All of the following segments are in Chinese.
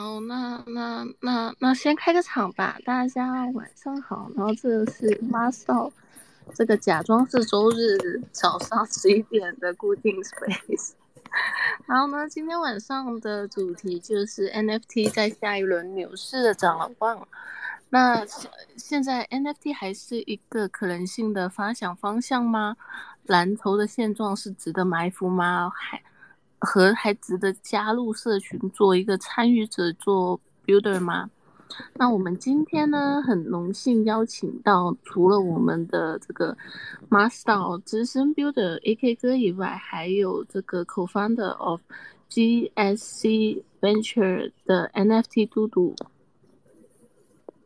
好，那那那那先开个场吧，大家晚上好。然后这个是 Master，这个假装是周日早上十一点的固定 space。然后呢，今天晚上的主题就是 NFT 在下一轮牛市的展望。那现在 NFT 还是一个可能性的发想方向吗？蓝筹的现状是值得埋伏吗？还和还值得加入社群做一个参与者做 builder 吗？那我们今天呢，很荣幸邀请到除了我们的这个 master 资深 builder AK 哥以外，还有这个 co-founder of GSC Venture 的 NFT 嘟嘟。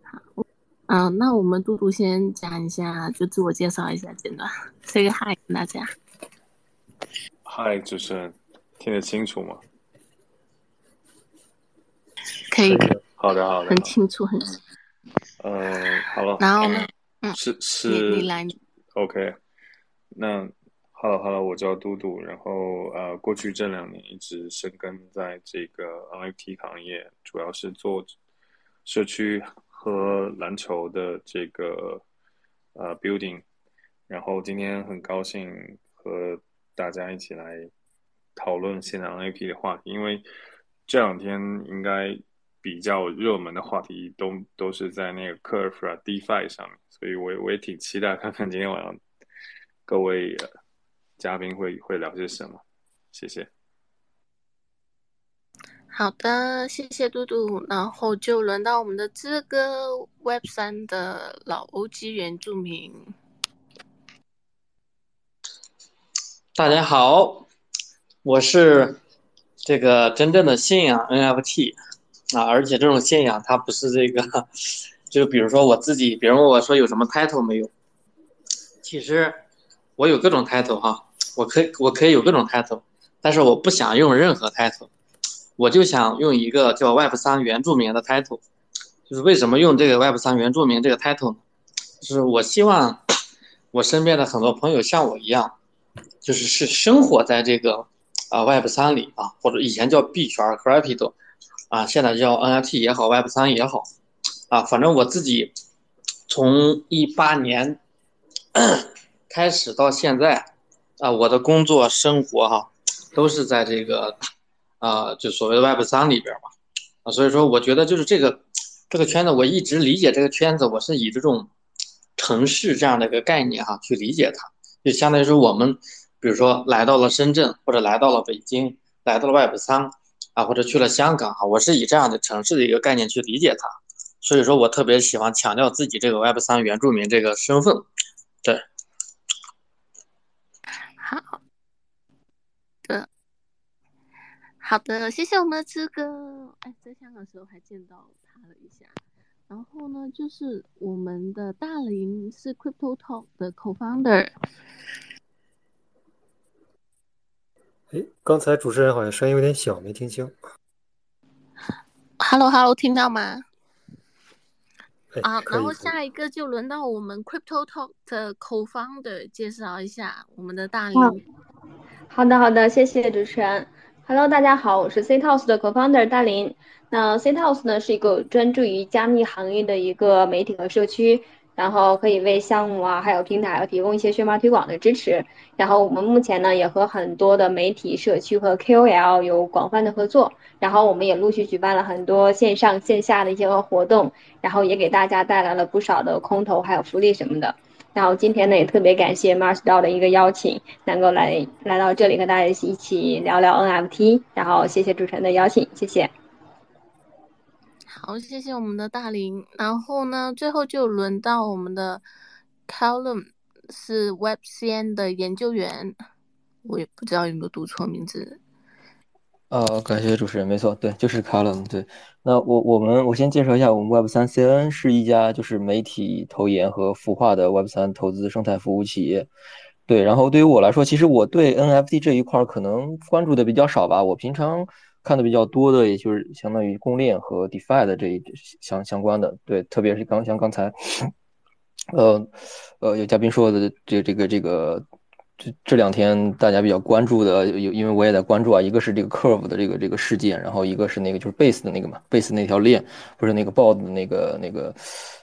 好，嗯，那我们嘟嘟先讲一下，就自我介绍一下简短，say 个 hi 大家。嗨，主持人。听得清楚吗？可以。好的，好的。很清楚，很。嗯，好了。然后呢？嗯，是是。你来。OK。那好了好了，我叫嘟嘟。然后呃，过去这两年一直深耕在这个 NFT 行业，主要是做社区和篮球的这个呃 building。然后今天很高兴和大家一起来。讨论现在 NFT 的话题，因为这两天应该比较热门的话题都都是在那个 Curve 啊、DeFi 上面，所以我我也挺期待看看今天晚上各位嘉宾会会聊些什么。谢谢。好的，谢谢嘟嘟，然后就轮到我们的这个 Web 三的老 OG 原住民。大家好。我是这个真正的信仰 NFT 啊，而且这种信仰它不是这个，就比如说我自己，别人问我说有什么 title 没有？其实我有各种 title 哈，我可以我可以有各种 title，但是我不想用任何 title，我就想用一个叫 Web 三原住民的 title。就是为什么用这个 Web 三原住民这个 title 呢？就是我希望我身边的很多朋友像我一样，就是是生活在这个。啊，Web 三里啊，或者以前叫币圈 Crypto，啊，现在叫 NFT 也好，Web 三也好，啊，反正我自己从一八年开始到现在，啊，我的工作生活哈，都是在这个啊，就所谓的 Web 三里边嘛，啊，所以说我觉得就是这个这个圈子，我一直理解这个圈子，我是以这种城市这样的一个概念哈去理解它，就相当于说我们。比如说来到了深圳，或者来到了北京，来到了 Web 三，啊，或者去了香港啊，我是以这样的城市的一个概念去理解它，所以说我特别喜欢强调自己这个 Web 三原住民这个身份，对。好的，好的，谢谢我们的志哥。哎，在香港时候还见到他了一下。然后呢，就是我们的大林是 Crypto Talk 的 Co-founder。哎，刚才主持人好像声音有点小，没听清。Hello，Hello，听到吗？啊，然后下一个就轮到我们 Crypto Talk 的 Co-founder 介绍一下我们的大林。好的，好的，谢谢主持人。Hello，大家好，我是 C Toss 的 Co-founder 大林。那 C Toss 呢是一个专注于加密行业的一个媒体和社区。然后可以为项目啊，还有平台提供一些宣发推广的支持。然后我们目前呢，也和很多的媒体社区和 KOL 有广泛的合作。然后我们也陆续举办了很多线上线下的一些活动，然后也给大家带来了不少的空投还有福利什么的。然后今天呢，也特别感谢 Mars DAO 的一个邀请，能够来来到这里和大家一起聊聊 NFT。然后谢谢主持人的邀请，谢谢。好，谢谢我们的大林。然后呢，最后就轮到我们的 Callum，是 WebCN 的研究员。我也不知道有没有读错名字。呃，感谢主持人，没错，对，就是 Callum。对，那我我们我先介绍一下，我们 Web3 CN 是一家就是媒体投研和孵化的 Web3 投资生态服务企业。对，然后对于我来说，其实我对 NFT 这一块可能关注的比较少吧。我平常。看的比较多的，也就是相当于公链和 DeFi 的这一相相关的，对，特别是刚像刚才，呃，呃，有嘉宾说的这这个这个这这两天大家比较关注的，有因为我也在关注啊，一个是这个 Curve 的这个这个事件，然后一个是那个就是 Base 的那个嘛，Base 那条链不是那个 Bod 的那个那个，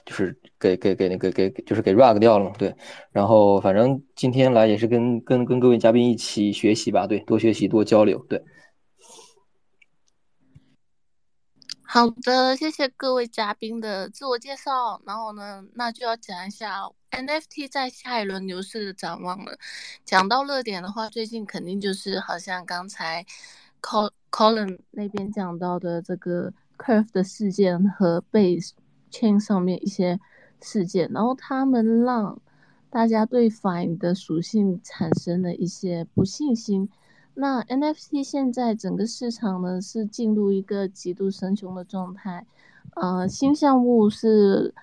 就是给给给那个给给就是给 Rug 掉了嘛，对。然后反正今天来也是跟跟跟各位嘉宾一起学习吧，对，多学习多交流，对。好的，谢谢各位嘉宾的自我介绍。然后呢，那就要讲一下 NFT 在下一轮牛市的展望了。讲到热点的话，最近肯定就是好像刚才 Colin 那边讲到的这个 Curve 的事件和 Base Chain 上面一些事件，然后他们让大家对 Fine 的属性产生了一些不信心。那 NFT 现在整个市场呢是进入一个极度升熊的状态，呃，新项目是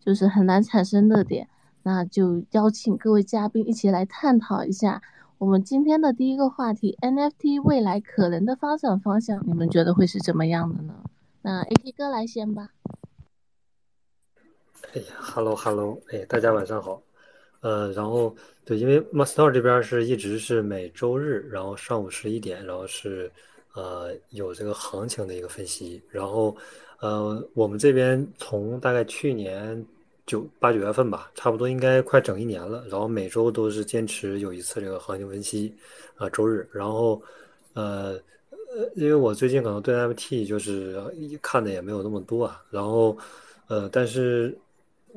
就是很难产生热点，那就邀请各位嘉宾一起来探讨一下我们今天的第一个话题 NFT 未来可能的发展方向，你们觉得会是怎么样的呢？那 AK 哥来先吧。哎呀，Hello Hello，哎，大家晚上好。呃，然后对，因为 Master 这边是一直是每周日，然后上午十一点，然后是呃有这个行情的一个分析。然后呃，我们这边从大概去年九八九月份吧，差不多应该快整一年了。然后每周都是坚持有一次这个行情分析啊，周日。然后呃呃，因为我最近可能对 MT 就是看的也没有那么多啊。然后呃，但是。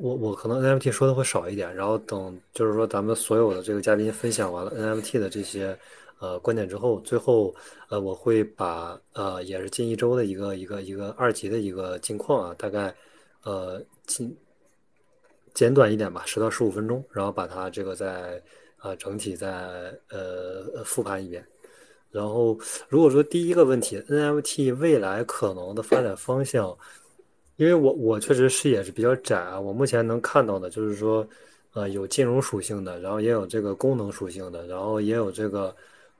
我我可能 NFT 说的会少一点，然后等就是说咱们所有的这个嘉宾分享完了 NFT 的这些呃观点之后，最后呃我会把呃也是近一周的一个一个一个二级的一个近况啊，大概呃近简短一点吧，十到十五分钟，然后把它这个再啊整体再呃复盘一遍。然后如果说第一个问题 NFT 未来可能的发展方向。因为我我确实视野是比较窄啊，我目前能看到的就是说，呃，有金融属性的，然后也有这个功能属性的，然后也有这个，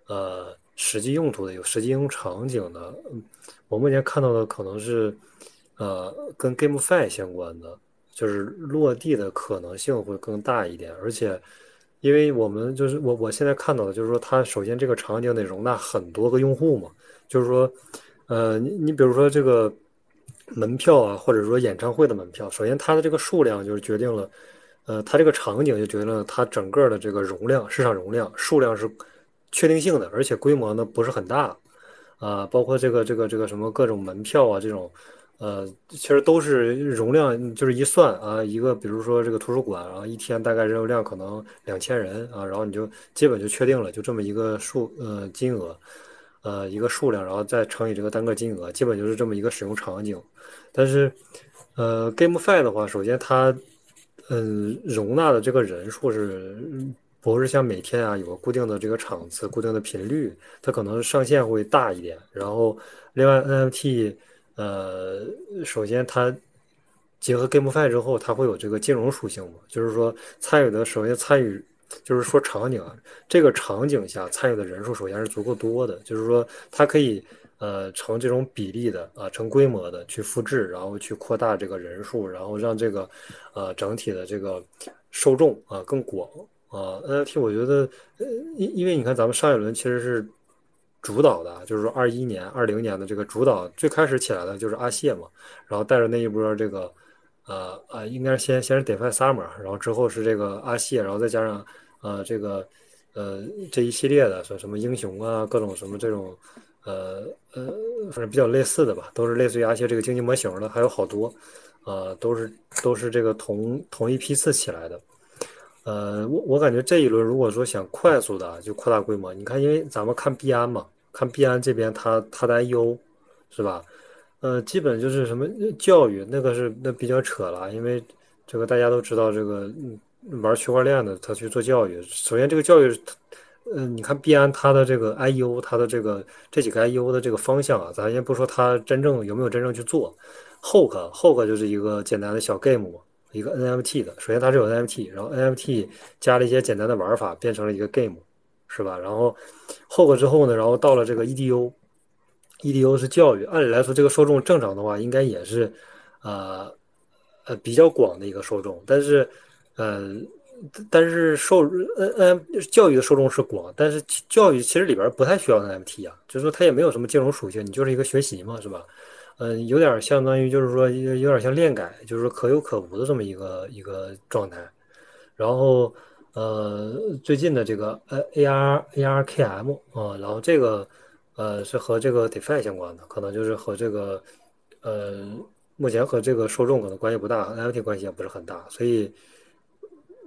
呃，实际用途的，有实际应用场景的。我目前看到的可能是，呃，跟 GameFi 相关的，就是落地的可能性会更大一点。而且，因为我们就是我我现在看到的就是说，它首先这个场景得容纳很多个用户嘛，就是说，呃，你你比如说这个。门票啊，或者说演唱会的门票，首先它的这个数量就是决定了，呃，它这个场景就决定了它整个的这个容量、市场容量、数量是确定性的，而且规模呢不是很大，啊，包括这个这个这个什么各种门票啊这种，呃，其实都是容量，就是一算啊，一个比如说这个图书馆，然后一天大概人流量可能两千人啊，然后你就基本就确定了，就这么一个数，呃，金额。呃，一个数量，然后再乘以这个单个金额，基本就是这么一个使用场景。但是，呃，GameFi 的话，首先它，嗯，容纳的这个人数是不是像每天啊有个固定的这个场次、固定的频率？它可能上限会大一点。然后，另外 NFT，呃，首先它结合 GameFi 之后，它会有这个金融属性嘛？就是说参与的，首先参与。就是说场景啊，这个场景下参与的人数首先是足够多的，就是说它可以呃成这种比例的啊，成规模的去复制，然后去扩大这个人数，然后让这个呃整体的这个受众啊更广啊。NFT 我觉得，因因为你看咱们上一轮其实是主导的，就是说二一年、二零年的这个主导最开始起来的就是阿谢嘛，然后带着那一波这个。呃呃，应该是先先是 DeFi Summer，然后之后是这个阿谢，然后再加上呃这个呃这一系列的说什么英雄啊，各种什么这种呃呃，反正比较类似的吧，都是类似于阿谢这个经济模型的，还有好多，呃都是都是这个同同一批次起来的。呃，我我感觉这一轮如果说想快速的就扩大规模，你看，因为咱们看币安嘛，看币安这边它它的 IU 是吧？呃，基本就是什么教育，那个是那比较扯了，因为这个大家都知道，这个玩区块链的他去做教育，首先这个教育，嗯，你看币安它的这个 IU，它的这个这几个 IU 的这个方向啊，咱先不说它真正有没有真正去做，Hook，Hook 就是一个简单的小 game，一个 NFT 的，首先它是有 NFT，然后 NFT 加了一些简单的玩法，变成了一个 game，是吧？然后 Hook 之后呢，然后到了这个 EDU。EDU 是教育，按理来说，这个受众正常的话，应该也是，呃，呃，比较广的一个受众。但是，呃，但是受 N N 教育的受众是广，但是教育其实里边不太需要 NFT 啊，就是说它也没有什么金融属性，你就是一个学习嘛，是吧？嗯，有点相当于就是说有点像链改，就是说可有可无的这么一个一个状态。然后呃，最近的这个呃 A R A R K M 啊，然后这个呃是和这个 DeFi 相关的，可能就是和这个呃目前和这个受众可能关系不大，NFT 关系也不是很大，所以。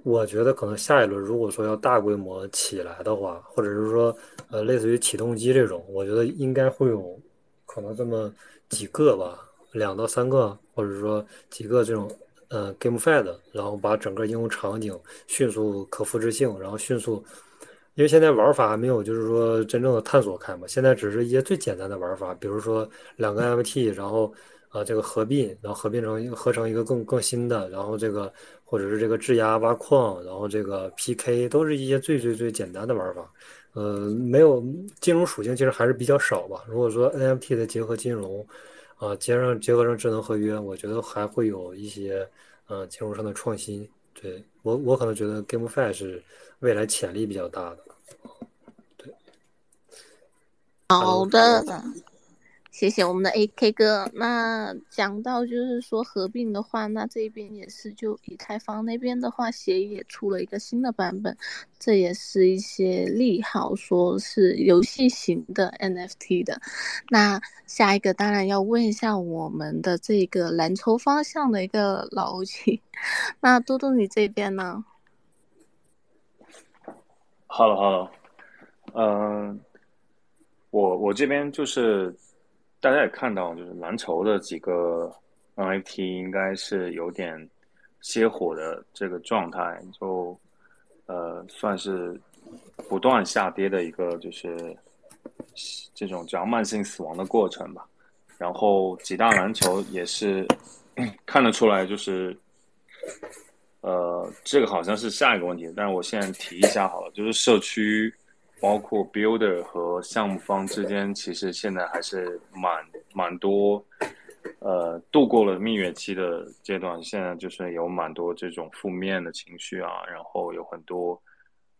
我觉得可能下一轮如果说要大规模起来的话，或者是说，呃，类似于启动机这种，我觉得应该会有可能这么几个吧，两到三个，或者说几个这种呃 GameFi 的，然后把整个应用场景迅速可复制性，然后迅速，因为现在玩法还没有就是说真正的探索开嘛，现在只是一些最简单的玩法，比如说两个 MT，然后啊这个合并，然后合并成合成一个更更新的，然后这个。或者是这个质押挖矿，然后这个 PK 都是一些最最最简单的玩法，呃，没有金融属性，其实还是比较少吧。如果说 NFT 的结合金融，啊，结上结合上智能合约，我觉得还会有一些呃金融上的创新。对我我可能觉得 GameFi 是未来潜力比较大的。对，好的。谢谢我们的 AK 哥。那讲到就是说合并的话，那这边也是就以太坊那边的话，协议也出了一个新的版本，这也是一些利好，说是游戏型的 NFT 的。那下一个当然要问一下我们的这个蓝筹方向的一个老欧气，那多多你这边呢？Hello，Hello，嗯，我我这边就是。大家也看到，就是蓝筹的几个 NFT 应该是有点歇火的这个状态，就呃算是不断下跌的一个，就是这种叫慢性死亡的过程吧。然后几大蓝筹也是 看得出来，就是呃这个好像是下一个问题，但是我现在提一下好了，就是社区。包括 builder 和项目方之间，其实现在还是蛮蛮多，呃，度过了蜜月期的阶段，现在就是有蛮多这种负面的情绪啊，然后有很多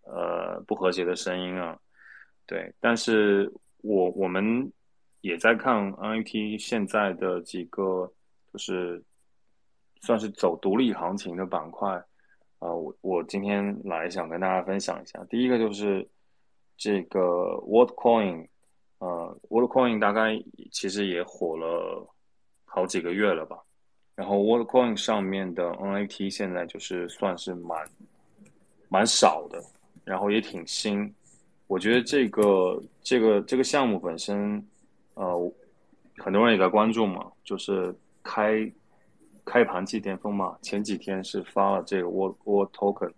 呃不和谐的声音啊，对。但是我我们也在看 NFT 现在的几个，就是算是走独立行情的板块啊，我我今天来想跟大家分享一下，第一个就是。这个 WorldCoin，呃，WorldCoin 大概其实也火了好几个月了吧。然后 WorldCoin 上面的 NFT 现在就是算是蛮蛮少的，然后也挺新。我觉得这个这个这个项目本身，呃，很多人也在关注嘛，就是开开盘即巅峰嘛。前几天是发了这个 World World Token，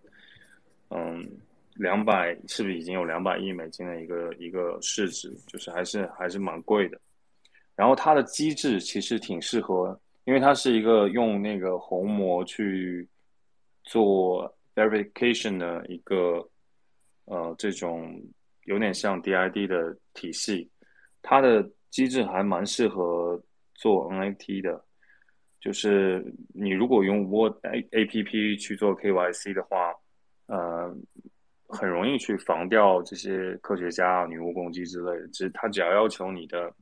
嗯。两百是不是已经有两百亿美金的一个一个市值？就是还是还是蛮贵的。然后它的机制其实挺适合，因为它是一个用那个虹膜去做 verification 的一个呃这种有点像 DID 的体系。它的机制还蛮适合做 NFT 的。就是你如果用 Word A A P P 去做 K Y C 的话，呃。很容易去防掉这些科学家啊、女巫攻击之类的。只他只要要求你的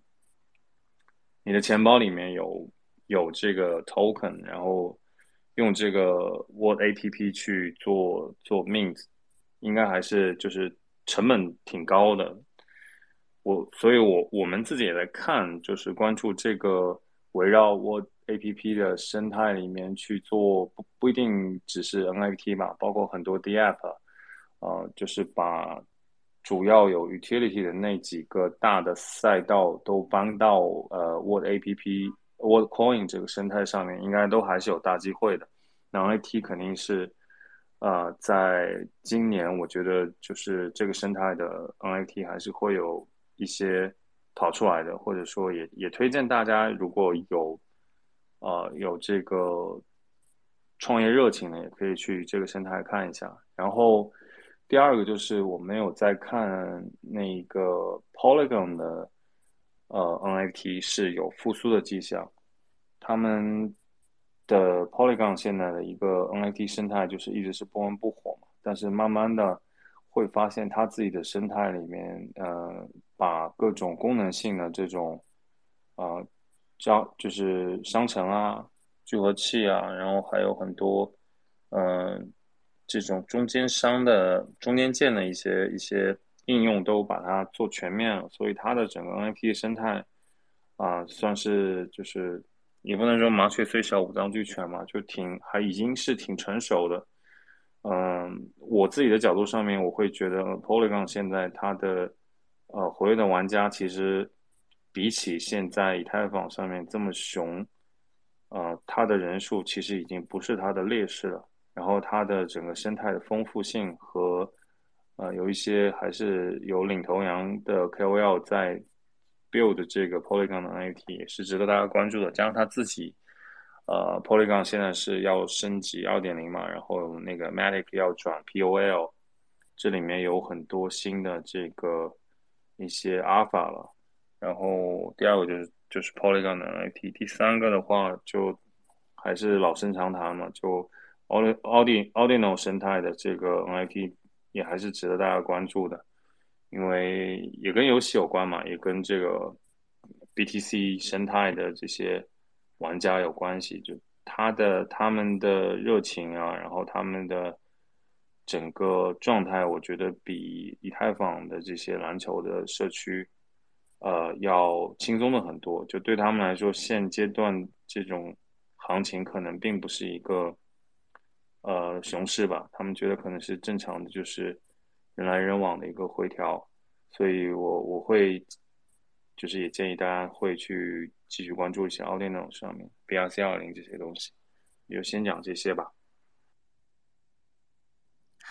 你的钱包里面有有这个 token，然后用这个 Word A P P 去做做 mint，应该还是就是成本挺高的。我所以，我我们自己也在看，就是关注这个围绕 Word A P P 的生态里面去做，不不一定只是 N F T 吧，包括很多 D App。呃，就是把主要有 utility 的那几个大的赛道都搬到呃 Word A P P Word Coin 这个生态上面，应该都还是有大机会的。那 N F T 肯定是呃，在今年我觉得就是这个生态的 N F T 还是会有一些跑出来的，或者说也也推荐大家如果有呃有这个创业热情的，也可以去这个生态看一下，然后。第二个就是我没有在看那个 Polygon 的呃 NFT 是有复苏的迹象，他们的 Polygon 现在的一个 NFT 生态就是一直是不温不火嘛，但是慢慢的会发现它自己的生态里面，呃，把各种功能性的这种，呃，交就是商城啊、聚合器啊，然后还有很多，嗯，这种中间商的中间件的一些一些应用都把它做全面了，所以它的整个 NFT 生态啊，算是就是也不能说麻雀虽小五脏俱全嘛，就挺还已经是挺成熟的。嗯，我自己的角度上面，我会觉得 Polygon 现在它的呃活跃的玩家其实比起现在以太坊上面这么熊，呃，它的人数其实已经不是它的劣势了。然后它的整个生态的丰富性和呃有一些还是有领头羊的 KOL 在 build 这个 Polygon 的 NFT 也是值得大家关注的。加上它自己。呃，Polygon 现在是要升级二点零嘛，然后那个 Matic 要转 POL，这里面有很多新的这个一些 Alpha 了。然后第二个就是就是 Polygon 的 NFT，第三个的话就还是老生常谈嘛，就 Audi Audino 生态的这个 NFT 也还是值得大家关注的，因为也跟游戏有关嘛，也跟这个 BTC 生态的这些。玩家有关系，就他的他们的热情啊，然后他们的整个状态，我觉得比以太坊的这些篮球的社区，呃，要轻松的很多。就对他们来说，现阶段这种行情可能并不是一个呃熊市吧，他们觉得可能是正常的，就是人来人往的一个回调。所以我我会就是也建议大家会去。继续关注一下奥电脑上面 BRC 二零这些东西，就先讲这些吧。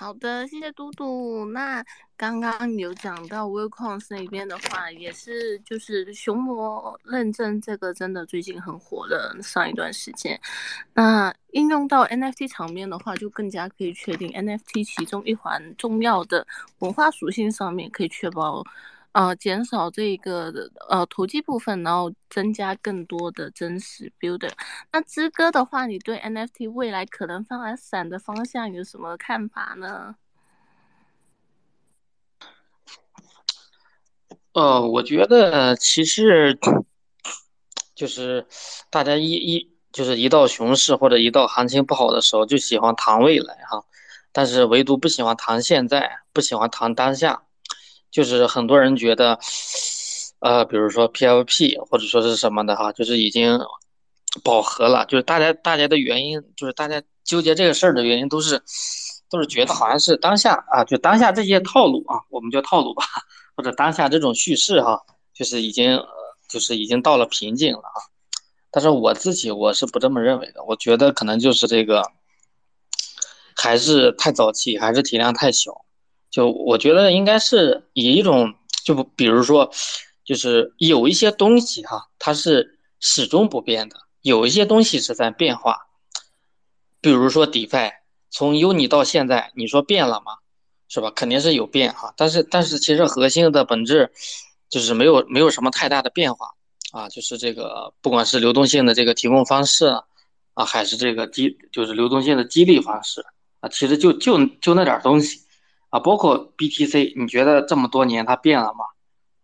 好的，谢谢嘟嘟。那刚刚有讲到 w i l c o n s 那边的话，也是就是熊魔认证这个真的最近很火的上一段时间。那应用到 NFT 场面的话，就更加可以确定 NFT 其中一环重要的文化属性上面可以确保。呃，减少这个呃投机部分，然后增加更多的真实 builder。那之哥的话，你对 NFT 未来可能发展的方向有什么看法呢？呃，我觉得其实就是大家一一就是一到熊市或者一到行情不好的时候，就喜欢谈未来哈，但是唯独不喜欢谈现在，不喜欢谈当下。就是很多人觉得，呃，比如说 PFP 或者说是什么的哈，就是已经饱和了。就是大家大家的原因，就是大家纠结这个事儿的原因，都是都是觉得好像是当下啊，就当下这些套路啊，我们叫套路吧，或者当下这种叙事哈，就是已经就是已经到了瓶颈了啊。但是我自己我是不这么认为的，我觉得可能就是这个还是太早期，还是体量太小。就我觉得应该是以一种，就比如说，就是有一些东西哈，它是始终不变的，有一些东西是在变化。比如说 DeFi，从 Uni 到现在，你说变了吗？是吧？肯定是有变哈，但是但是其实核心的本质就是没有没有什么太大的变化啊，就是这个不管是流动性的这个提供方式啊，还是这个激就是流动性的激励方式啊，其实就就就那点东西。啊，包括 BTC，你觉得这么多年它变了吗？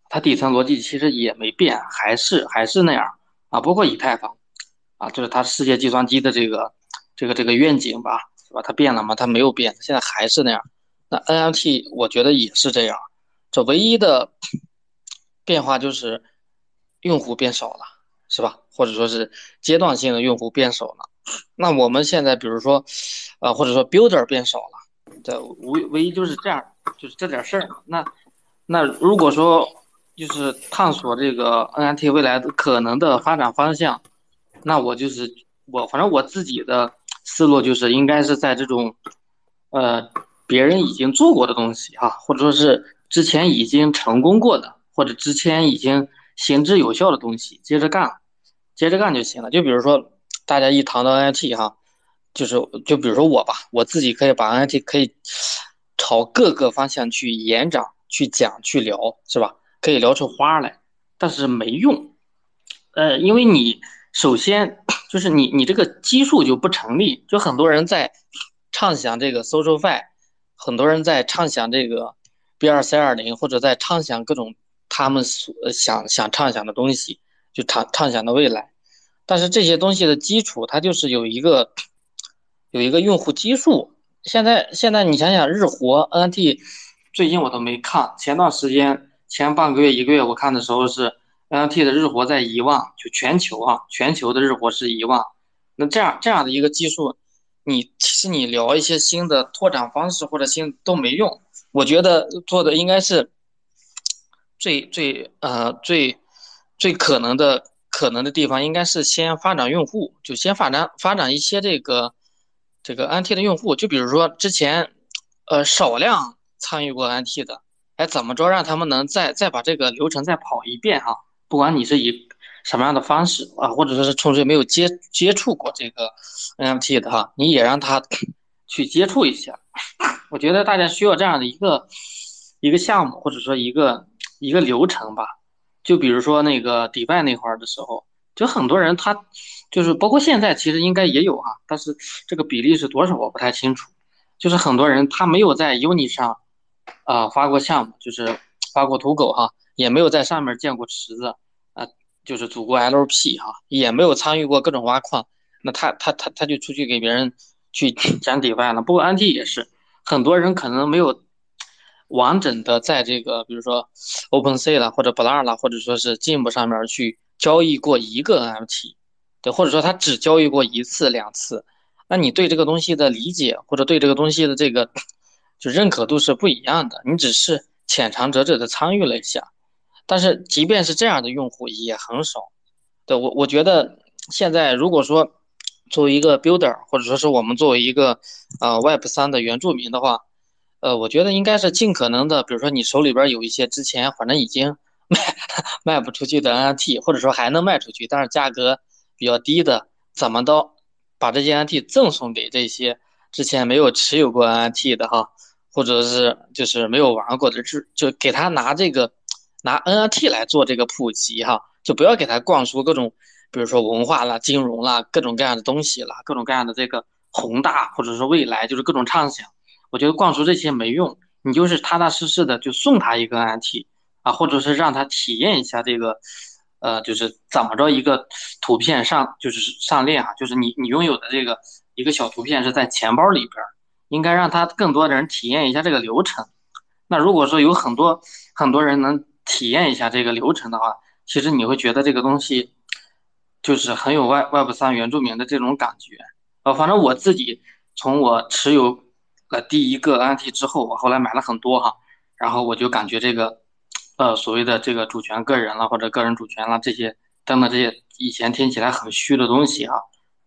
它底层逻辑其实也没变，还是还是那样啊。包括以太坊，啊，就是它世界计算机的这个这个这个愿景吧，是吧？它变了吗？它没有变，现在还是那样。那 NFT 我觉得也是这样，这唯一的变化就是用户变少了，是吧？或者说是阶段性的用户变少了。那我们现在比如说，呃，或者说 Builder 变少了。这唯唯一就是这样，就是这点事儿。那那如果说就是探索这个 NFT 未来的可能的发展方向，那我就是我反正我自己的思路就是应该是在这种呃别人已经做过的东西哈，或者说是之前已经成功过的，或者之前已经行之有效的东西，接着干，接着干就行了。就比如说大家一谈到 NFT 哈。就是就比如说我吧，我自己可以把 NFT 可以朝各个方向去延展、去讲、去聊，是吧？可以聊出花来，但是没用。呃，因为你首先就是你你这个基数就不成立，就很多人在畅想这个 SocialFi，很多人在畅想这个 B 二 C 二零，或者在畅想各种他们所想想畅想的东西，就畅畅想的未来。但是这些东西的基础，它就是有一个有一个用户基数。现在现在你想想，日活 NFT 最近我都没看，前段时间前半个月一个月我看的时候是 NFT 的日活在一万，就全球啊，全球的日活是一万。那这样这样的一个技术，你其实你聊一些新的拓展方式或者新都没用。我觉得做的应该是最最呃最最可能的可能的地方，应该是先发展用户，就先发展发展一些这个。这个 NFT 的用户，就比如说之前，呃，少量参与过 NFT 的，哎，怎么着让他们能再再把这个流程再跑一遍哈？不管你是以什么样的方式啊，或者说是纯粹没有接接触过这个 NFT 的哈，你也让他去接触一下。我觉得大家需要这样的一个一个项目，或者说一个一个流程吧。就比如说那个迪拜那块儿的时候。就很多人他就是包括现在其实应该也有哈，但是这个比例是多少我不太清楚。就是很多人他没有在 Uni 上啊发过项目，就是发过土狗哈，也没有在上面建过池子啊，就是组过 LP 哈，也没有参与过各种挖矿。那他他他他就出去给别人去讲 DeFi 了。不过 NT 也是，很多人可能没有完整的在这个比如说 OpenSea 了或者 Blur 了，或者说是 Gem 上面去。交易过一个 NFT，对，或者说他只交易过一次两次，那你对这个东西的理解或者对这个东西的这个就认可度是不一样的。你只是浅尝辄止的参与了一下，但是即便是这样的用户也很少。对我，我觉得现在如果说作为一个 builder，或者说是我们作为一个呃 Web 三的原住民的话，呃，我觉得应该是尽可能的，比如说你手里边有一些之前反正已经。卖 卖不出去的 NFT，或者说还能卖出去，但是价格比较低的，怎么都把这些 NFT 赠送给这些之前没有持有过 NFT 的哈，或者是就是没有玩过的，就就给他拿这个拿 NFT 来做这个普及哈，就不要给他灌输各种，比如说文化啦、金融啦、各种各样的东西啦，各种各样的这个宏大或者说未来，就是各种畅想。我觉得灌输这些没用，你就是踏踏实实的就送他一个 NFT。或者是让他体验一下这个，呃，就是怎么着一个图片上就是上链哈，就是你你拥有的这个一个小图片是在钱包里边，应该让他更多的人体验一下这个流程。那如果说有很多很多人能体验一下这个流程的话，其实你会觉得这个东西就是很有 Web Web 三原住民的这种感觉。呃，反正我自己从我持有了第一个 NFT 之后，我后来买了很多哈，然后我就感觉这个。呃，所谓的这个主权个人了，或者个人主权了，这些等等这些以前听起来很虚的东西啊，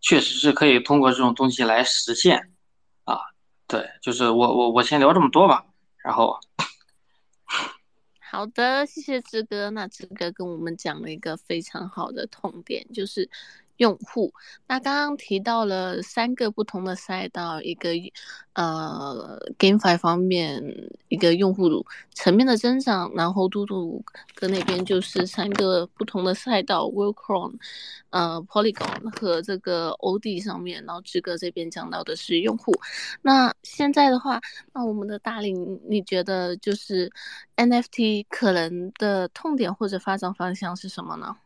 确实是可以通过这种东西来实现啊。对，就是我我我先聊这么多吧，然后，好的，谢谢志哥。那志哥跟我们讲了一个非常好的痛点，就是。用户，那刚刚提到了三个不同的赛道，一个呃，GameFi 方面一个用户层面的增长，然后嘟嘟哥那边就是三个不同的赛道，Worldcoin，呃，Polygon 和这个 OD 上面，然后志哥这边讲到的是用户。那现在的话，那我们的大林，你觉得就是 NFT 可能的痛点或者发展方向是什么呢？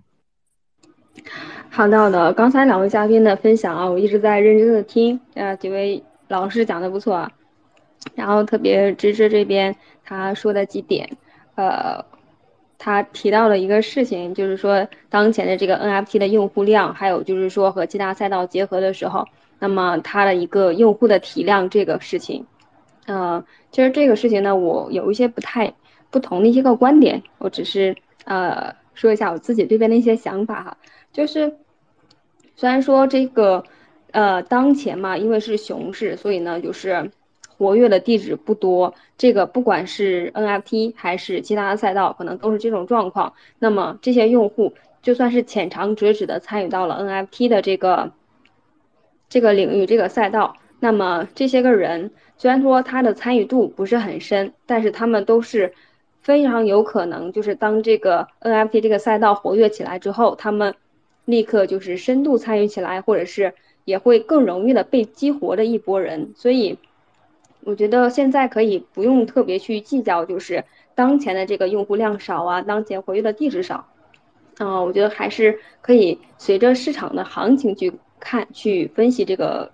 好的好的，刚才两位嘉宾的分享啊，我一直在认真的听，呃，几位老师讲的不错啊，然后特别芝芝这边他说的几点，呃，他提到了一个事情，就是说当前的这个 NFT 的用户量，还有就是说和其他赛道结合的时候，那么它的一个用户的体量这个事情，呃，其实这个事情呢，我有一些不太不同的一些个观点，我只是呃说一下我自己这边的一些想法哈。就是，虽然说这个，呃，当前嘛，因为是熊市，所以呢，就是活跃的地址不多。这个不管是 NFT 还是其他的赛道，可能都是这种状况。那么这些用户就算是浅尝辄止的参与到了 NFT 的这个这个领域、这个赛道，那么这些个人虽然说他的参与度不是很深，但是他们都是非常有可能，就是当这个 NFT 这个赛道活跃起来之后，他们。立刻就是深度参与起来，或者是也会更容易的被激活的一波人。所以，我觉得现在可以不用特别去计较，就是当前的这个用户量少啊，当前活跃的地址少，啊，我觉得还是可以随着市场的行情去看、去分析这个，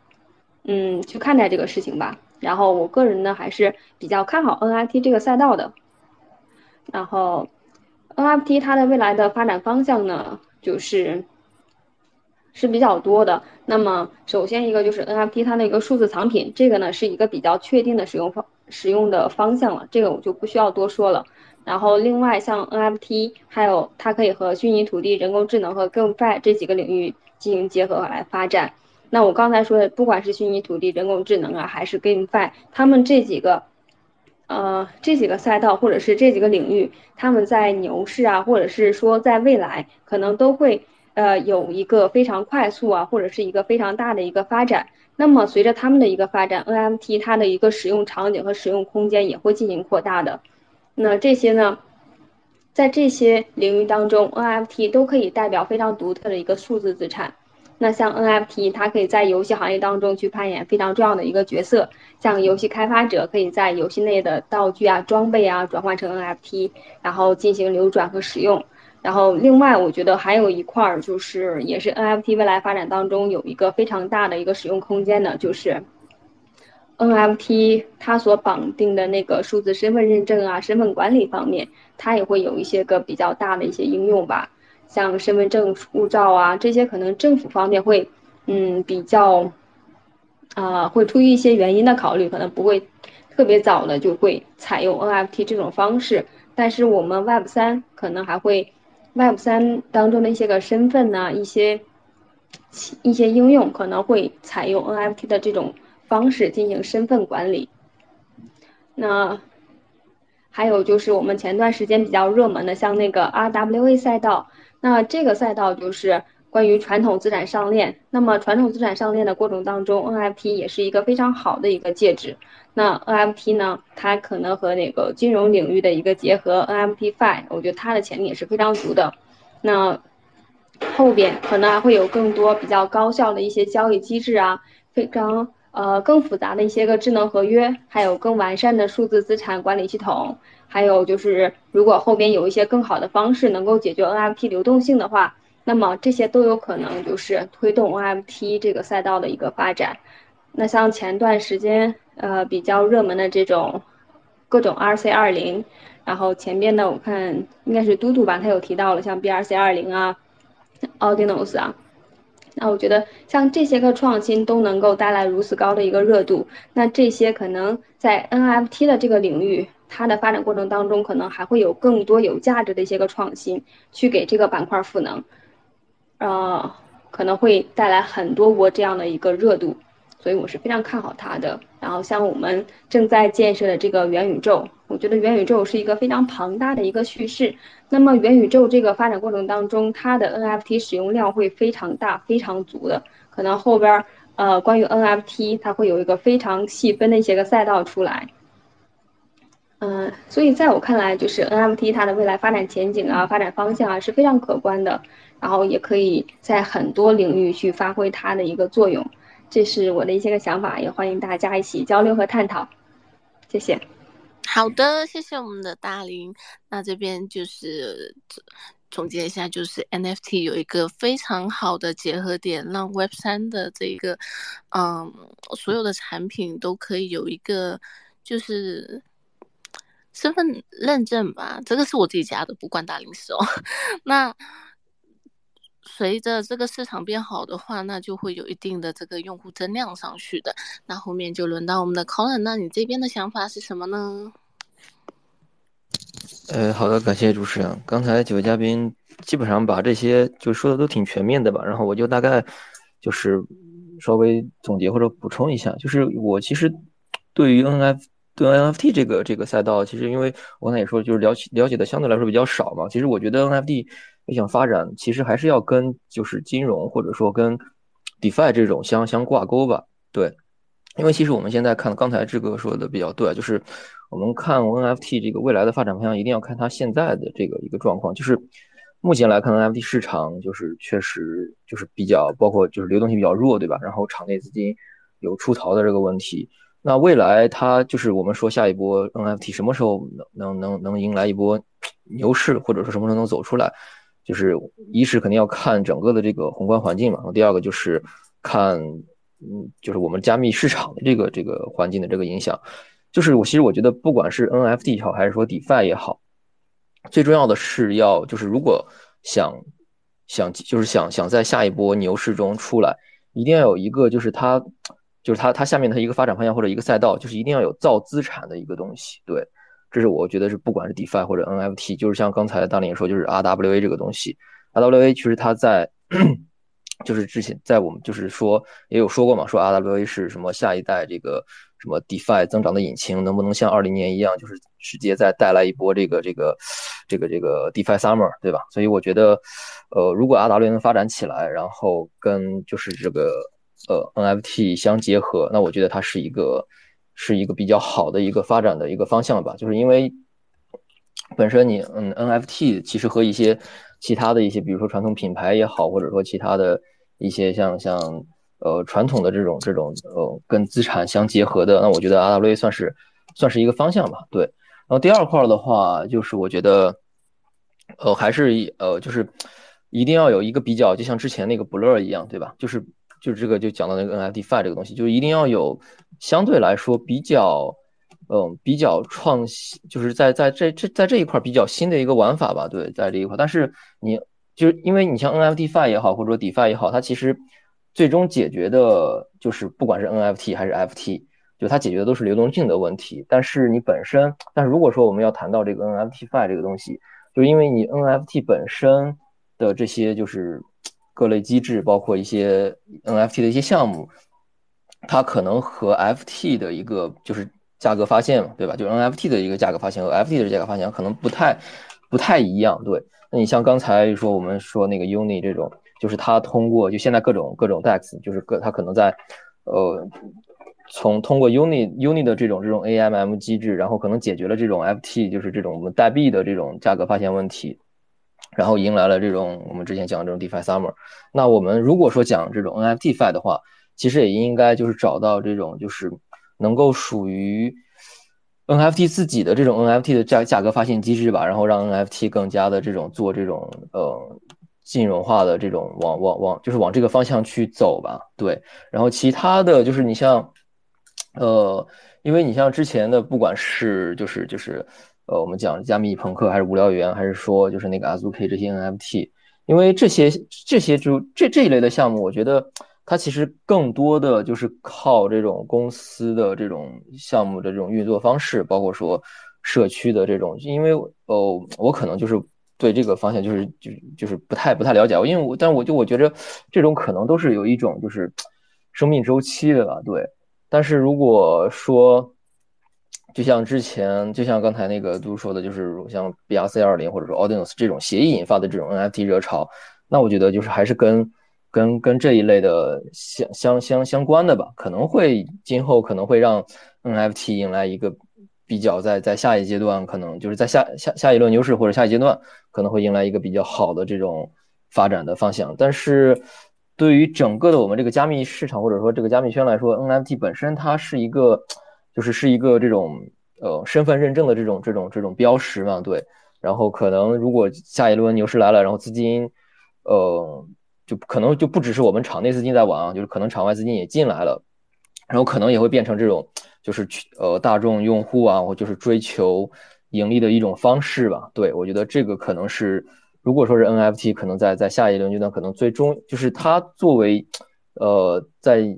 嗯，去看待这个事情吧。然后，我个人呢还是比较看好 NFT 这个赛道的。然后，NFT 它的未来的发展方向呢，就是是比较多的。那么，首先一个就是 NFT 它的一个数字藏品，这个呢是一个比较确定的使用方使用的方向了，这个我就不需要多说了。然后，另外像 NFT，还有它可以和虚拟土地、人工智能和 GameFi 这几个领域进行结合来发展。那我刚才说的，不管是虚拟土地、人工智能啊，还是 GameFi，他们这几个。呃，这几个赛道或者是这几个领域，他们在牛市啊，或者是说在未来，可能都会呃有一个非常快速啊，或者是一个非常大的一个发展。那么随着他们的一个发展，NFT 它的一个使用场景和使用空间也会进行扩大的。那这些呢，在这些领域当中，NFT 都可以代表非常独特的一个数字资产。那像 NFT，它可以在游戏行业当中去扮演非常重要的一个角色。像游戏开发者可以在游戏内的道具啊、装备啊转换成 NFT，然后进行流转和使用。然后另外，我觉得还有一块儿就是，也是 NFT 未来发展当中有一个非常大的一个使用空间的，就是 NFT 它所绑定的那个数字身份认证啊、身份管理方面，它也会有一些个比较大的一些应用吧。像身份证、护照啊这些，可能政府方面会，嗯，比较，啊，会出于一些原因的考虑，可能不会特别早的就会采用 NFT 这种方式。但是我们 Web 三可能还会，Web 三当中的一些个身份呢，一些一些应用可能会采用 NFT 的这种方式进行身份管理。那还有就是我们前段时间比较热门的，像那个 RWA 赛道。那这个赛道就是关于传统资产上链。那么传统资产上链的过程当中，NFT 也是一个非常好的一个介质。那 NFT 呢，它可能和那个金融领域的一个结合，NFTFi，我觉得它的潜力也是非常足的。那后边可能还会有更多比较高效的一些交易机制啊，非常呃更复杂的一些个智能合约，还有更完善的数字资产管理系统。还有就是，如果后边有一些更好的方式能够解决 NFT 流动性的话，那么这些都有可能就是推动 NFT 这个赛道的一个发展。那像前段时间呃比较热门的这种各种 RC 二零，然后前边的我看应该是嘟嘟吧，他有提到了像 BRC 二零啊，Audinos 啊。那我觉得像这些个创新都能够带来如此高的一个热度，那这些可能在 NFT 的这个领域。它的发展过程当中，可能还会有更多有价值的一些个创新，去给这个板块赋能，呃，可能会带来很多波这样的一个热度，所以我是非常看好它的。然后像我们正在建设的这个元宇宙，我觉得元宇宙是一个非常庞大的一个叙事。那么元宇宙这个发展过程当中，它的 NFT 使用量会非常大、非常足的，可能后边呃关于 NFT 它会有一个非常细分的一些个赛道出来。嗯，所以在我看来，就是 NFT 它的未来发展前景啊，发展方向啊是非常可观的，然后也可以在很多领域去发挥它的一个作用，这是我的一些个想法，也欢迎大家一起交流和探讨，谢谢。好的，谢谢我们的大林。那这边就是总结一下，就是 NFT 有一个非常好的结合点，让 Web 三的这个，嗯，所有的产品都可以有一个，就是。身份认证吧，这个是我自己加的，不关大林事哦。那随着这个市场变好的话，那就会有一定的这个用户增量上去的。那后面就轮到我们的 Colin，那你这边的想法是什么呢？呃，好的，感谢主持人。刚才几位嘉宾基本上把这些就说的都挺全面的吧，然后我就大概就是稍微总结或者补充一下，就是我其实对于 NF。对 NFT 这个这个赛道，其实因为我刚才也说，就是了解了解的相对来说比较少嘛。其实我觉得 NFT 要想发展，其实还是要跟就是金融或者说跟 DeFi 这种相相挂钩吧。对，因为其实我们现在看刚才志哥说的比较对，就是我们看 NFT 这个未来的发展方向，一定要看它现在的这个一个状况。就是目前来看，NFT 市场就是确实就是比较，包括就是流动性比较弱，对吧？然后场内资金有出逃的这个问题。那未来它就是我们说下一波 NFT 什么时候能能能能迎来一波牛市，或者说什么时候能走出来？就是一是肯定要看整个的这个宏观环境嘛，然后第二个就是看嗯，就是我们加密市场的这个这个环境的这个影响。就是我其实我觉得不管是 NFT 也好，还是说 DeFi 也好，最重要的是要就是如果想想就是想想在下一波牛市中出来，一定要有一个就是它。就是它，它下面的一个发展方向或者一个赛道，就是一定要有造资产的一个东西。对，这是我觉得是不管是 DeFi 或者 NFT，就是像刚才大林说，就是 RWA 这个东西，RWA 其实它在，就是之前在我们就是说也有说过嘛，说 RWA 是什么下一代这个什么 DeFi 增长的引擎，能不能像二零年一样，就是直接再带来一波这个这个这个这个 DeFi Summer，对吧？所以我觉得，呃，如果 RWA 能发展起来，然后跟就是这个。呃，NFT 相结合，那我觉得它是一个是一个比较好的一个发展的一个方向吧。就是因为本身你嗯，NFT 其实和一些其他的一些，比如说传统品牌也好，或者说其他的一些像像呃传统的这种这种呃跟资产相结合的，那我觉得 RWA 算是算是一个方向吧。对，然后第二块的话，就是我觉得呃还是呃就是一定要有一个比较，就像之前那个 Blur 一样，对吧？就是。就这个，就讲到那个 NFT Fi 这个东西，就一定要有相对来说比较，嗯，比较创新，就是在在这这在这一块比较新的一个玩法吧。对，在这一块，但是你就是因为你像 NFT Fi 也好，或者说 DeFi 也好，它其实最终解决的就是不管是 NFT 还是 FT，就它解决的都是流动性的问题。但是你本身，但是如果说我们要谈到这个 NFT Fi 这个东西，就因为你 NFT 本身的这些就是。各类机制，包括一些 NFT 的一些项目，它可能和 FT 的一个就是价格发现嘛，对吧？就 NFT 的一个价格发现和 FT 的价格发现可能不太不太一样。对，那你像刚才说我们说那个 Uni 这种，就是它通过就现在各种各种 DEX，就是各它可能在呃从通过 Uni Uni 的这种这种 AMM 机制，然后可能解决了这种 FT 就是这种我们代币的这种价格发现问题。然后迎来了这种我们之前讲的这种 DeFi Summer。那我们如果说讲这种 NFT Fi 的话，其实也应该就是找到这种就是能够属于 NFT 自己的这种 NFT 的价价格发现机制吧，然后让 NFT 更加的这种做这种呃金融化的这种往往往就是往这个方向去走吧。对，然后其他的就是你像呃，因为你像之前的不管是就是就是。呃，我们讲加密朋克还是无聊猿，还是说就是那个 Azuki 这些 NFT，因为这些这些就这这一类的项目，我觉得它其实更多的就是靠这种公司的这种项目的这种运作方式，包括说社区的这种，因为呃，我可能就是对这个方向就是就就是不太不太了解，因为我但是我就我觉得这种可能都是有一种就是生命周期的吧，对，但是如果说。就像之前，就像刚才那个都说的，就是像 BRC 二零或者说 Audience 这种协议引发的这种 NFT 热潮，那我觉得就是还是跟跟跟这一类的相相相相关的吧，可能会今后可能会让 NFT 迎来一个比较在在下一阶段，可能就是在下下下一轮牛市或者下一阶段可能会迎来一个比较好的这种发展的方向。但是对于整个的我们这个加密市场或者说这个加密圈来说，NFT 本身它是一个。就是是一个这种呃身份认证的这种这种这种标识嘛，对。然后可能如果下一轮牛市来了，然后资金呃就可能就不只是我们场内资金在玩，就是可能场外资金也进来了，然后可能也会变成这种就是呃大众用户啊，或就是追求盈利的一种方式吧。对我觉得这个可能是如果说是 NFT，可能在在下一轮阶段可能最终就是它作为呃在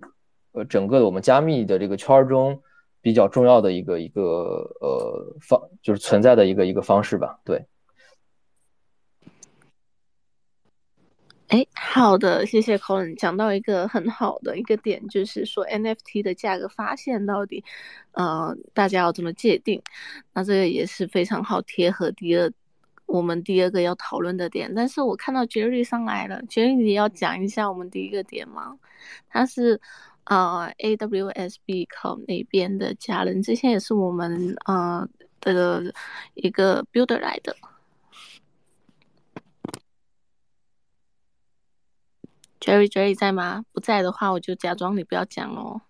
呃整个的我们加密的这个圈中。比较重要的一个一个呃方就是存在的一个一个方式吧，对。哎，好的，谢谢 Colin 讲到一个很好的一个点，就是说 NFT 的价格发现到底，呃，大家要怎么界定？那这个也是非常好贴合第二我们第二个要讨论的点。但是我看到 Jerry 上来了，Jerry 你要讲一下我们第一个点吗？他是。啊，A W S B 考那边的家人，之前也是我们呃的一个 builder 来的。Jerry，Jerry 在吗？不在的话，我就假装你不要讲喽。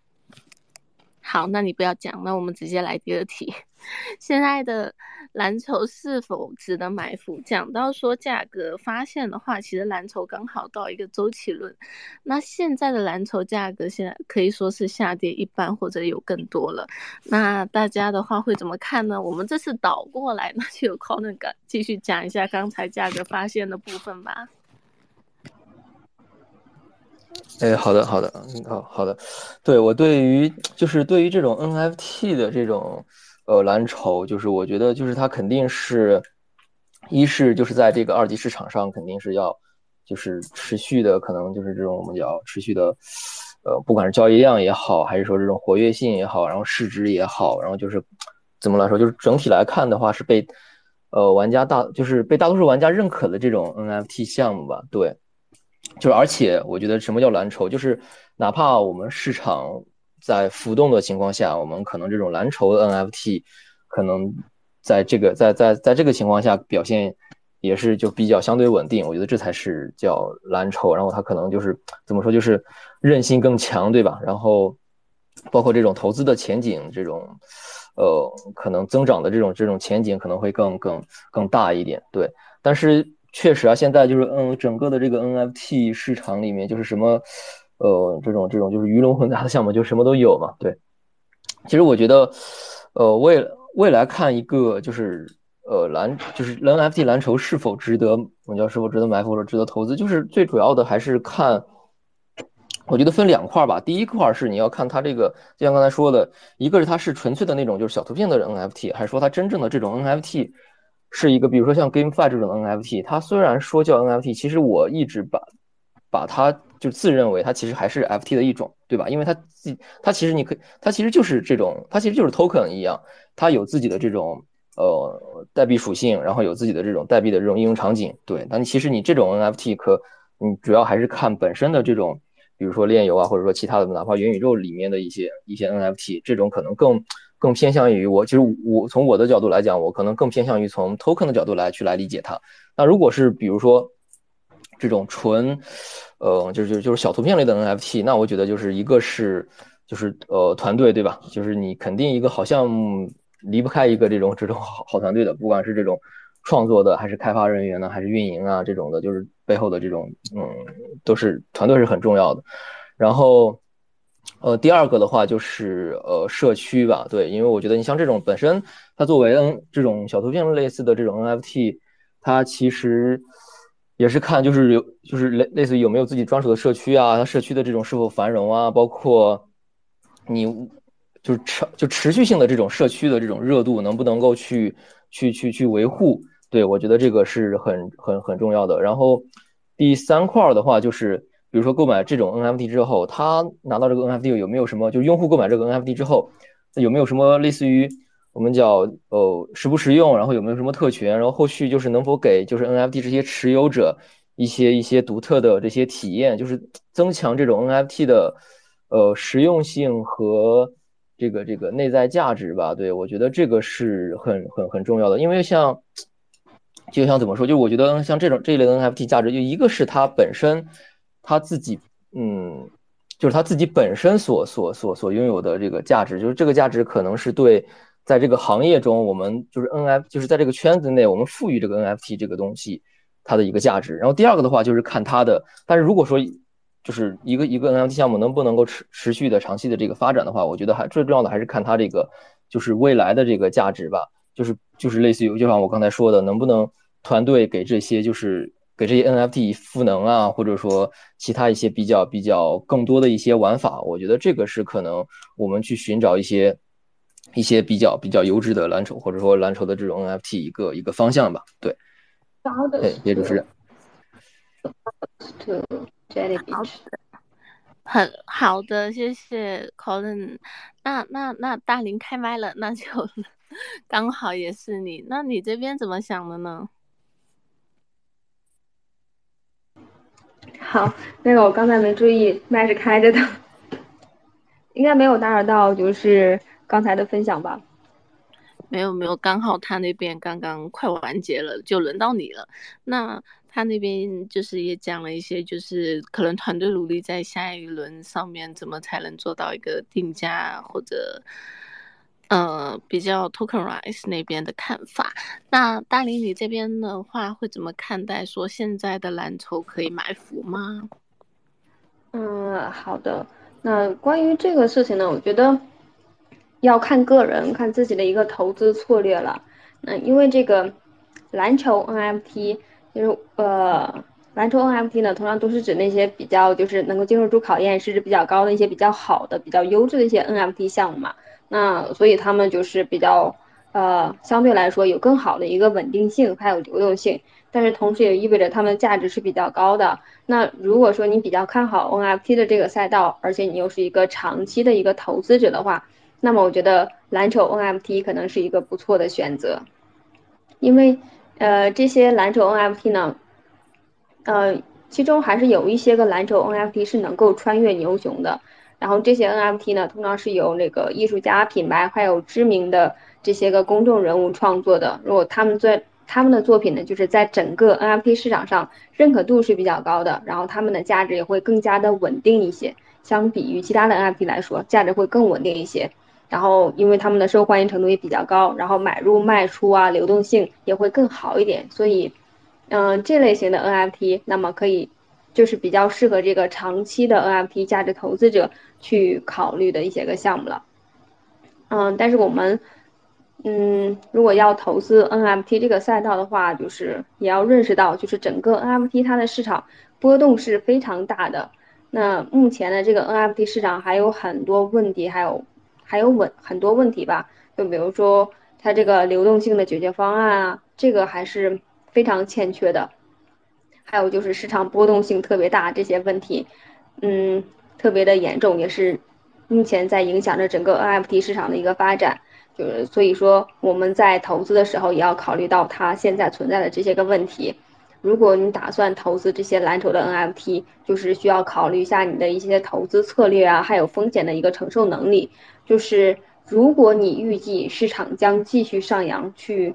好，那你不要讲，那我们直接来第二题。现在的蓝筹是否值得埋伏？讲到说价格发现的话，其实蓝筹刚好到一个周期论。那现在的蓝筹价格现在可以说是下跌一半或者有更多了。那大家的话会怎么看呢？我们这次倒过来，那就有 Conan 继续讲一下刚才价格发现的部分吧。哎，好的，好的，嗯，好，好的，对我对于就是对于这种 NFT 的这种呃蓝筹，就是我觉得就是它肯定是，一是就是在这个二级市场上肯定是要就是持续的，可能就是这种我们叫持续的，呃，不管是交易量也好，还是说这种活跃性也好，然后市值也好，然后就是怎么来说，就是整体来看的话是被呃玩家大就是被大多数玩家认可的这种 NFT 项目吧，对。就是，而且我觉得什么叫蓝筹，就是哪怕我们市场在浮动的情况下，我们可能这种蓝筹的 NFT 可能在这个在在在这个情况下表现也是就比较相对稳定。我觉得这才是叫蓝筹。然后它可能就是怎么说，就是韧性更强，对吧？然后包括这种投资的前景，这种呃可能增长的这种这种前景可能会更更更大一点，对。但是。确实啊，现在就是嗯，整个的这个 NFT 市场里面就是什么，呃，这种这种就是鱼龙混杂的项目，就什么都有嘛。对，其实我觉得，呃，未未来看一个就是呃蓝就是 NFT 蓝筹是否值得，我们叫是否值得埋伏或者值得投资，就是最主要的还是看，我觉得分两块吧。第一块是你要看它这个，就像刚才说的，一个是它是纯粹的那种就是小图片的 NFT，还是说它真正的这种 NFT。是一个，比如说像 GameFi 这种 NFT，它虽然说叫 NFT，其实我一直把把它就自认为它其实还是 FT 的一种，对吧？因为它自它其实你可以，它其实就是这种，它其实就是 token 一样，它有自己的这种呃代币属性，然后有自己的这种代币的这种应用场景，对。但其实你这种 NFT 可，你主要还是看本身的这种，比如说炼油啊，或者说其他的，哪怕元宇宙里面的一些一些 NFT，这种可能更。更偏向于我，其实我从我的角度来讲，我可能更偏向于从 token 的角度来去来理解它。那如果是比如说这种纯，呃，就是就是小图片类的 NFT，那我觉得就是一个是就是呃团队对吧？就是你肯定一个好像离不开一个这种这种好好团队的，不管是这种创作的，还是开发人员呢，还是运营啊这种的，就是背后的这种嗯，都是团队是很重要的。然后。呃，第二个的话就是呃社区吧，对，因为我觉得你像这种本身它作为 N 这种小图片类似的这种 NFT，它其实也是看就是有就是类类似于有没有自己专属的社区啊，它社区的这种是否繁荣啊，包括你就是持就持续性的这种社区的这种热度能不能够去去去去维护，对我觉得这个是很很很重要的。然后第三块的话就是。比如说购买这种 NFT 之后，他拿到这个 NFT 有没有什么？就用户购买这个 NFT 之后，有没有什么类似于我们叫呃实不实用？然后有没有什么特权？然后后续就是能否给就是 NFT 这些持有者一些一些独特的这些体验，就是增强这种 NFT 的呃实用性和这个这个内在价值吧？对我觉得这个是很很很重要的，因为像就像怎么说？就我觉得像这种这一类的 NFT 价值，就一个是它本身。他自己，嗯，就是他自己本身所所所所拥有的这个价值，就是这个价值可能是对，在这个行业中，我们就是 NFT，就是在这个圈子内，我们赋予这个 N F T 这个东西它的一个价值。然后第二个的话，就是看它的，但是如果说就是一个一个 N F T 项目能不能够持持续的长期的这个发展的话，我觉得还最重要的还是看它这个就是未来的这个价值吧，就是就是类似于就像我刚才说的，能不能团队给这些就是。给这些 NFT 赋能啊，或者说其他一些比较比较更多的一些玩法，我觉得这个是可能我们去寻找一些一些比较比较优质的蓝筹，或者说蓝筹的这种 NFT 一个一个方向吧。对，对，谢谢主持人。好的，很好的，谢谢 Colin。那那那大林开麦了，那就 刚好也是你。那你这边怎么想的呢？好，那个我刚才没注意麦是开着的，应该没有打扰到，就是刚才的分享吧？没有没有，刚好他那边刚刚快完结了，就轮到你了。那他那边就是也讲了一些，就是可能团队努力在下一轮上面怎么才能做到一个定价或者呃比较 tokenize 那边的看法。那大林你这边的话会怎么看待说现在的蓝筹可以埋伏吗？嗯，好的。那关于这个事情呢，我觉得要看个人，看自己的一个投资策略了。那因为这个蓝筹 NFT。就是呃，蓝筹 NFT 呢，通常都是指那些比较就是能够经受住考验、市值比较高的一些比较好的、比较优质的一些 NFT 项目嘛。那所以他们就是比较呃，相对来说有更好的一个稳定性，还有流动性。但是同时也意味着它们价值是比较高的。那如果说你比较看好 NFT 的这个赛道，而且你又是一个长期的一个投资者的话，那么我觉得蓝筹 NFT 可能是一个不错的选择，因为。呃，这些蓝筹 NFT 呢，呃，其中还是有一些个蓝筹 NFT 是能够穿越牛熊的。然后这些 NFT 呢，通常是由那个艺术家、品牌还有知名的这些个公众人物创作的。如果他们在他们的作品呢，就是在整个 NFT 市场上认可度是比较高的，然后他们的价值也会更加的稳定一些。相比于其他的 NFT 来说，价值会更稳定一些。然后，因为他们的受欢迎程度也比较高，然后买入卖出啊，流动性也会更好一点，所以，嗯，这类型的 NFT，那么可以，就是比较适合这个长期的 NFT 价值投资者去考虑的一些个项目了。嗯，但是我们，嗯，如果要投资 NFT 这个赛道的话，就是也要认识到，就是整个 NFT 它的市场波动是非常大的。那目前的这个 NFT 市场还有很多问题，还有。还有问很多问题吧，就比如说它这个流动性的解决方案啊，这个还是非常欠缺的。还有就是市场波动性特别大，这些问题，嗯，特别的严重，也是目前在影响着整个 NFT 市场的一个发展。就是所以说我们在投资的时候也要考虑到它现在存在的这些个问题。如果你打算投资这些蓝筹的 NFT，就是需要考虑一下你的一些投资策略啊，还有风险的一个承受能力。就是如果你预计市场将继续上扬，去，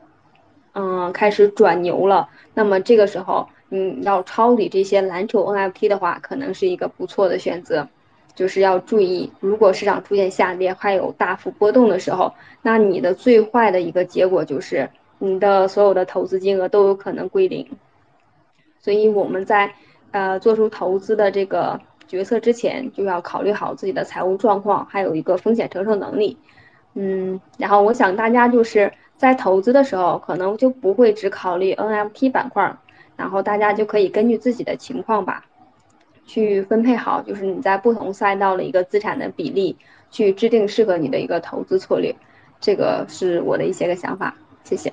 嗯，开始转牛了，那么这个时候你要抄底这些蓝筹 NFT 的话，可能是一个不错的选择。就是要注意，如果市场出现下跌，还有大幅波动的时候，那你的最坏的一个结果就是你的所有的投资金额都有可能归零。所以我们在呃做出投资的这个。决策之前就要考虑好自己的财务状况，还有一个风险承受能力。嗯，然后我想大家就是在投资的时候，可能就不会只考虑 NFT 板块，然后大家就可以根据自己的情况吧，去分配好，就是你在不同赛道的一个资产的比例，去制定适合你的一个投资策略。这个是我的一些个想法，谢谢。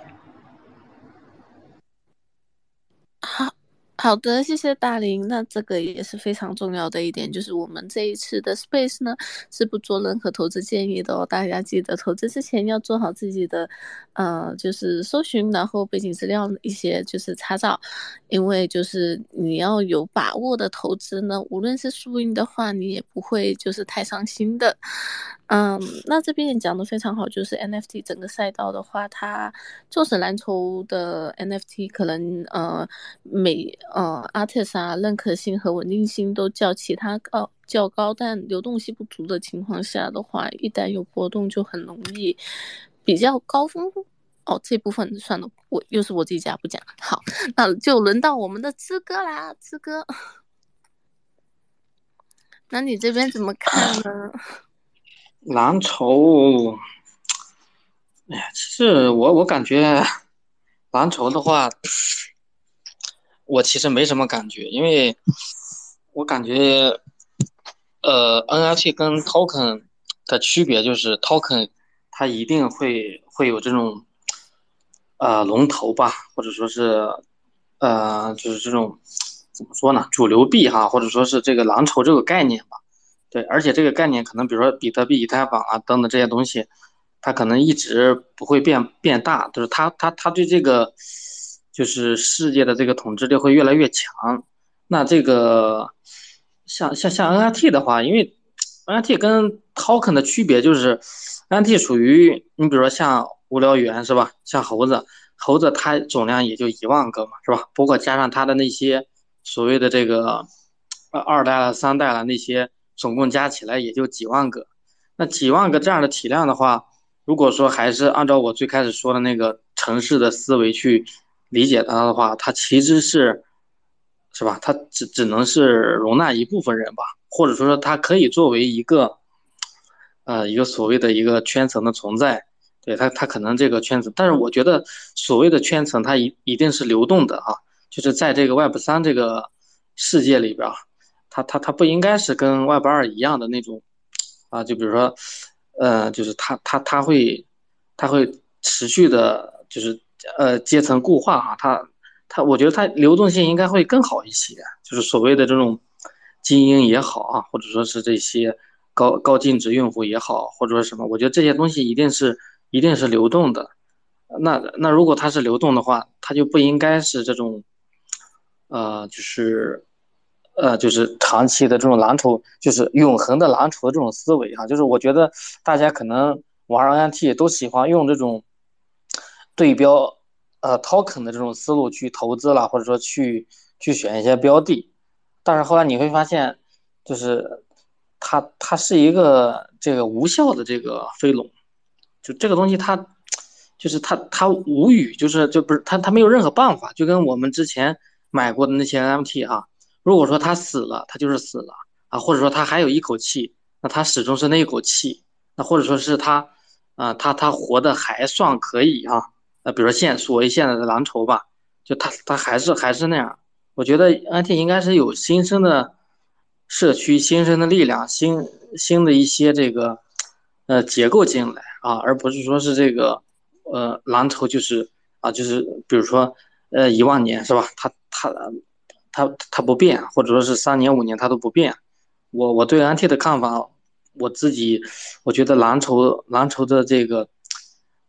好好的，谢谢大林。那这个也是非常重要的一点，就是我们这一次的 Space 呢是不做任何投资建议的哦。大家记得投资之前要做好自己的，呃，就是搜寻，然后背景资料一些就是查找，因为就是你要有把握的投资呢，无论是输赢的话，你也不会就是太伤心的。嗯，那这边也讲的非常好，就是 NFT 整个赛道的话，它就是蓝筹的 NFT 可能呃每呃 artist 啊认可性和稳定性都较其他高较高，但流动性不足的情况下的话，一旦有波动就很容易比较高峰哦。这部分算了，我又是我自己家不讲。好，那就轮到我们的志哥啦，志哥，那你这边怎么看呢？蓝筹，哎呀，其实我我感觉蓝筹的话，我其实没什么感觉，因为我感觉，呃，NFT 跟 Token 的区别就是 Token 它一定会会有这种，呃，龙头吧，或者说是，呃，就是这种怎么说呢，主流币哈，或者说是这个蓝筹这个概念吧。对，而且这个概念可能，比如说比特币、以太坊啊等等这些东西，它可能一直不会变变大，就是它它它对这个就是世界的这个统治力会越来越强。那这个像像像 NFT 的话，因为 NFT 跟 Token 的区别就是，NFT 属于你比如说像无聊猿是吧？像猴子，猴子它总量也就一万个嘛，是吧？包括加上它的那些所谓的这个二二代了、三代了那些，总共加起来也就几万个。那几万个这样的体量的话，如果说还是按照我最开始说的那个城市的思维去理解它的话，它其实是，是吧？它只只能是容纳一部分人吧，或者说它可以作为一个，呃，一个所谓的一个圈层的存在。对它，它可能这个圈层，但是我觉得所谓的圈层，它一一定是流动的啊，就是在这个 Web 三这个世界里边，它它它不应该是跟 Web 二一样的那种啊，就比如说，呃，就是它它它会它会持续的，就是呃阶层固化啊，它它我觉得它流动性应该会更好一些，就是所谓的这种精英也好啊，或者说是这些高高净值用户也好，或者说什么，我觉得这些东西一定是。一定是流动的，那那如果它是流动的话，它就不应该是这种，呃，就是，呃，就是长期的这种蓝筹，就是永恒的蓝筹的这种思维啊。就是我觉得大家可能玩 NFT 都喜欢用这种对标，呃，token 的这种思路去投资了，或者说去去选一些标的，但是后来你会发现，就是它它是一个这个无效的这个飞龙。就这个东西，它就是它，它无语，就是就不是它，它没有任何办法，就跟我们之前买过的那些 NFT 啊，如果说它死了，它就是死了啊，或者说它还有一口气，那它始终是那一口气，那或者说是它啊，它它活的还算可以啊，那比如说现所谓现在的蓝筹吧，就它它还是还是那样，我觉得 NFT 应该是有新生的社区、新生的力量、新新的一些这个呃结构进来。啊，而不是说是这个，呃，蓝筹就是啊，就是比如说，呃，一万年是吧？它它它它不变，或者说是三年五年它都不变。我我对 NT 的看法，我自己我觉得蓝筹蓝筹的这个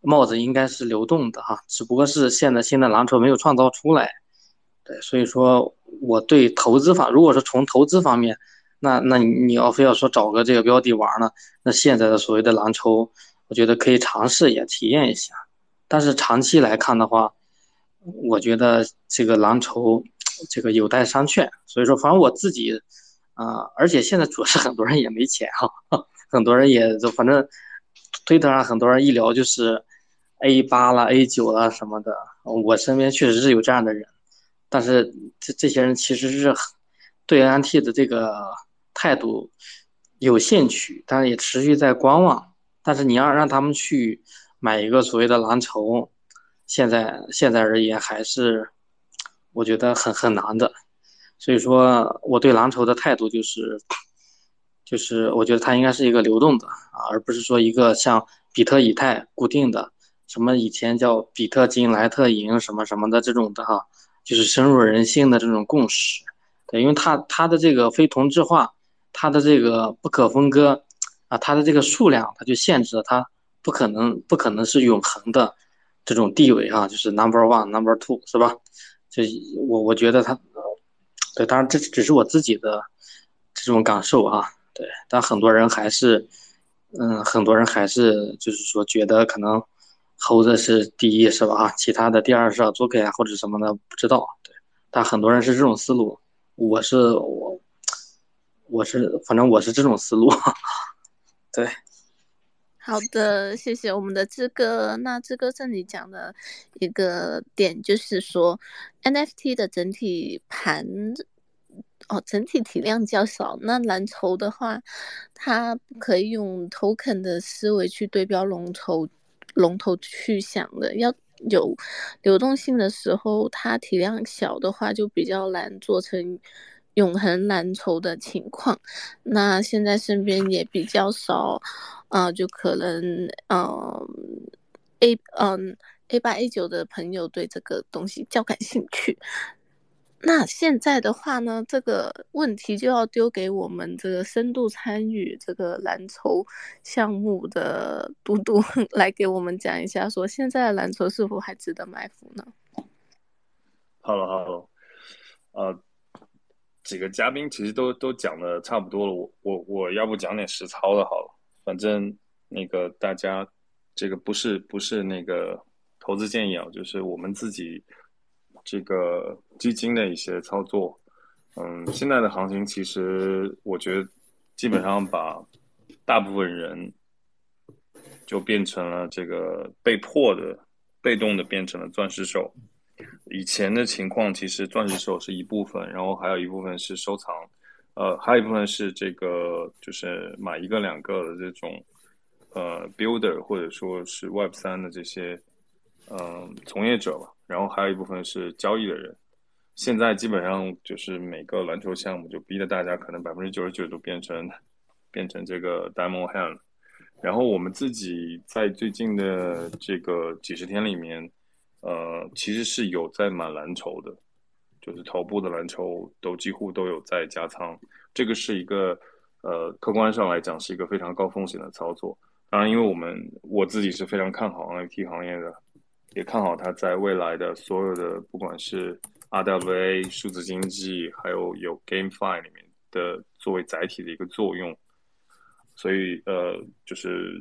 帽子应该是流动的哈，只不过是现在新的蓝筹没有创造出来。对，所以说我对投资方，如果说从投资方面，那那你要非要说找个这个标的玩呢，那现在的所谓的蓝筹。我觉得可以尝试也体验一下，但是长期来看的话，我觉得这个蓝筹 这个有待商榷。所以说，反正我自己啊，而且现在主要是很多人也没钱哈，很多人也就反正推特上很多人一聊就是 A 八了、A 九了什么的。我身边确实是有这样的人，但是这这些人其实是对 NT 的这个态度有兴趣，但是也持续在观望。但是你要让他们去买一个所谓的蓝筹，现在现在而言还是我觉得很很难的，所以说我对蓝筹的态度就是，就是我觉得它应该是一个流动的啊，而不是说一个像比特、以太固定的，什么以前叫比特金、莱特银什么什么的这种的哈，就是深入人心的这种共识，对，因为它它的这个非同质化，它的这个不可分割。啊，它的这个数量，它就限制了它不可能不可能是永恒的这种地位啊，就是 number one number two 是吧？就我我觉得它，对，当然这只是我自己的这种感受啊，对，但很多人还是，嗯，很多人还是就是说觉得可能猴子是第一是吧？啊，其他的第二是 Azuki 啊或者什么的不知道，对，但很多人是这种思路，我是我我是反正我是这种思路。对，好的，谢谢我们的志哥。那志哥这里讲的一个点就是说，NFT 的整体盘哦，整体体量较小。那蓝筹的话，它不可以用 token 的思维去对标龙头，龙头去想的。要有流动性的时候，它体量小的话，就比较难做成。永恒蓝筹的情况，那现在身边也比较少，啊，就可能，嗯，A，嗯，A 八 A 九的朋友对这个东西较感兴趣。那现在的话呢，这个问题就要丢给我们这个深度参与这个蓝筹项目的嘟嘟 来给我们讲一下，说现在的蓝筹是否还值得埋伏呢？Hello，Hello，呃。几个嘉宾其实都都讲的差不多了，我我我要不讲点实操的好了，反正那个大家这个不是不是那个投资建议啊，就是我们自己这个基金的一些操作。嗯，现在的行情其实我觉得基本上把大部分人就变成了这个被迫的、被动的变成了钻石手。以前的情况其实钻石手是一部分，然后还有一部分是收藏，呃，还有一部分是这个就是买一个两个的这种呃 builder 或者说是 Web 三的这些嗯从业者吧，然后还有一部分是交易的人。现在基本上就是每个篮球项目就逼得大家可能百分之九十九都变成变成这个 diamond hand，然后我们自己在最近的这个几十天里面，呃，其实是有在买蓝筹的，就是头部的蓝筹都几乎都有在加仓，这个是一个呃客观上来讲是一个非常高风险的操作。当然，因为我们我自己是非常看好 NFT 行业的，也看好它在未来的所有的不管是 RWA 数字经济，还有有 GameFi 里面的作为载体的一个作用，所以呃，就是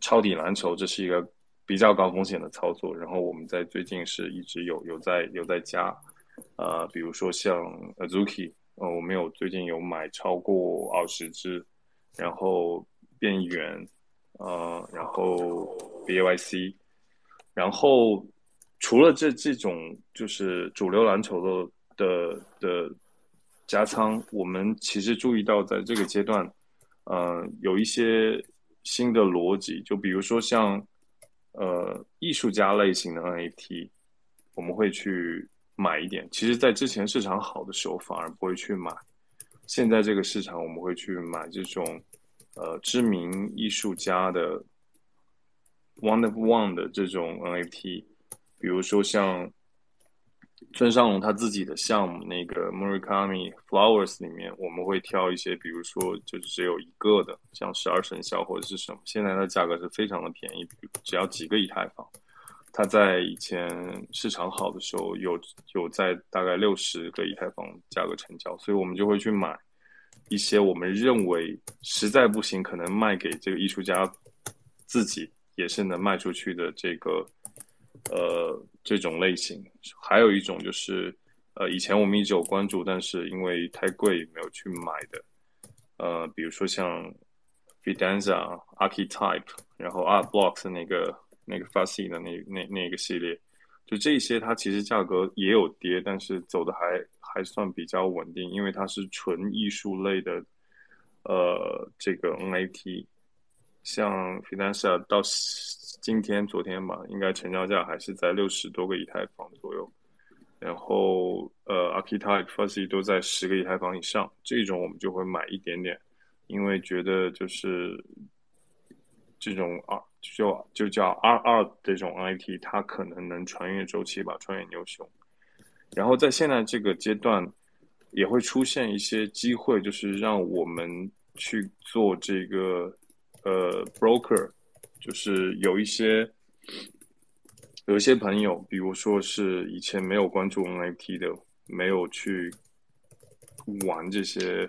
抄底蓝筹，这是一个比较高风险的操作。然后我们在最近是一直有有在有在加，呃，比如说像 Azuki，呃，我们有最近有买超过二十只，然后变远，呃，然后 BAYC，然后。除了这这种就是主流蓝筹的的的加仓，我们其实注意到在这个阶段，呃，有一些新的逻辑，就比如说像呃艺术家类型的 NFT，我们会去买一点。其实，在之前市场好的时候，反而不会去买。现在这个市场，我们会去买这种呃知名艺术家的 one of one 的这种 NFT。比如说像村上隆他自己的项目那个 Murakami Flowers 里面，我们会挑一些，比如说就是只有一个的，像十二生肖或者是什么，现在的价格是非常的便宜，只要几个以太坊。它在以前市场好的时候，有有在大概六十个以太坊价格成交，所以我们就会去买一些我们认为实在不行，可能卖给这个艺术家自己也是能卖出去的这个。呃，这种类型，还有一种就是，呃，以前我们一直有关注，但是因为太贵没有去买的，呃，比如说像 Fidanza、Archetype，然后 Art Blocks 那个那个 Fussy 的那那那个系列，就这些它其实价格也有跌，但是走的还还算比较稳定，因为它是纯艺术类的，呃，这个 NFT，像 Fidanza 到。今天、昨天吧，应该成交价还是在六十多个以太坊左右，然后呃，Archetype、Fuzzy 都在十个以太坊以上，这种我们就会买一点点，因为觉得就是这种啊，就就叫 R 二这种 IT，它可能能穿越周期吧，穿越牛熊。然后在现在这个阶段，也会出现一些机会，就是让我们去做这个呃 broker。就是有一些有一些朋友，比如说是以前没有关注 NFT 的，没有去玩这些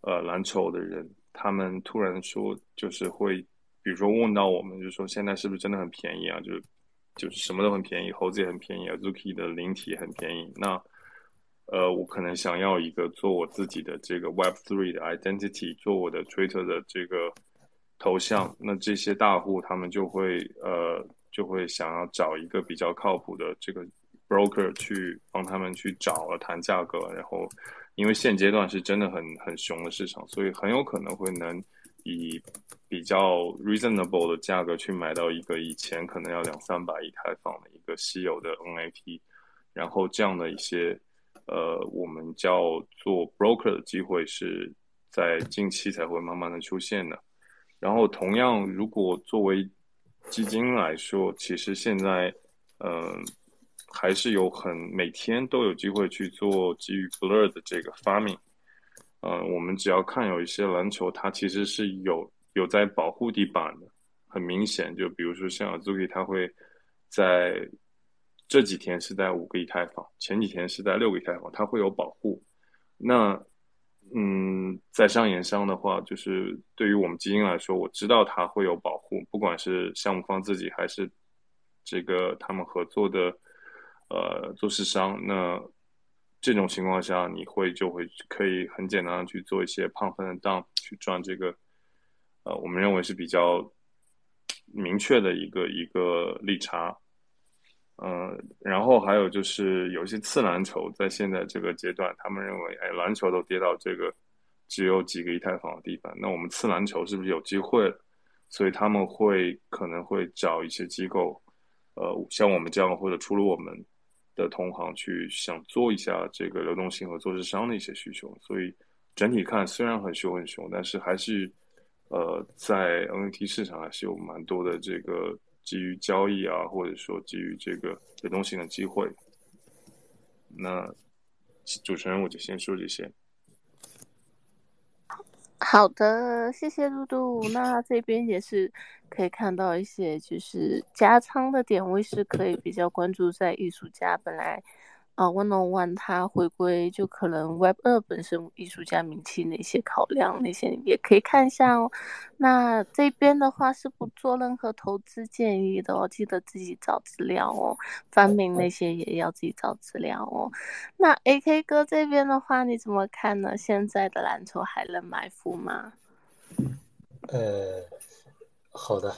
呃蓝筹的人，他们突然说，就是会，比如说问到我们，就说现在是不是真的很便宜啊？就是就是什么都很便宜，猴子也很便宜啊，Zuki 的灵体很便宜。那呃，我可能想要一个做我自己的这个 Web Three 的 identity，做我的 Twitter 的这个。头像，那这些大户他们就会呃就会想要找一个比较靠谱的这个 broker 去帮他们去找谈价格，然后因为现阶段是真的很很熊的市场，所以很有可能会能以比较 reasonable 的价格去买到一个以前可能要两三百以太坊的一个稀有的 NFT，然后这样的一些呃我们叫做 broker 的机会是在近期才会慢慢的出现的。然后，同样，如果作为基金来说，其实现在，嗯，还是有很每天都有机会去做基于 Blur 的这个发明。嗯，我们只要看有一些篮球，它其实是有有在保护地板的，很明显。就比如说像 Zuki，它会在这几天是在五个以太坊，前几天是在六个以太坊，它会有保护。那嗯，在商言商的话，就是对于我们基金来说，我知道它会有保护，不管是项目方自己还是这个他们合作的呃做市商，那这种情况下，你会就会可以很简单的去做一些胖分的 dump 去赚这个呃我们认为是比较明确的一个一个利差。嗯，然后还有就是有一些次蓝筹，在现在这个阶段，他们认为，哎，蓝筹都跌到这个只有几个以太坊的地方，那我们次蓝筹是不是有机会？所以他们会可能会找一些机构，呃，像我们这样或者除了我们的同行去想做一下这个流动性和做市商的一些需求。所以整体看虽然很熊很熊，但是还是呃在 NFT 市场还是有蛮多的这个。基于交易啊，或者说基于这个流动性的机会，那主持人我就先说这些。好的，谢谢嘟嘟。那这边也是可以看到一些，就是加仓的点位是可以比较关注在艺术家本来。啊，One on One 它回归就可能 Web 二本身艺术家名气那些考量那些也可以看一下哦。那这边的话是不做任何投资建议的哦，记得自己找资料哦。翻名那些也要自己找资料哦。那 AK 哥这边的话你怎么看呢？现在的蓝筹还能埋伏吗？呃，好的。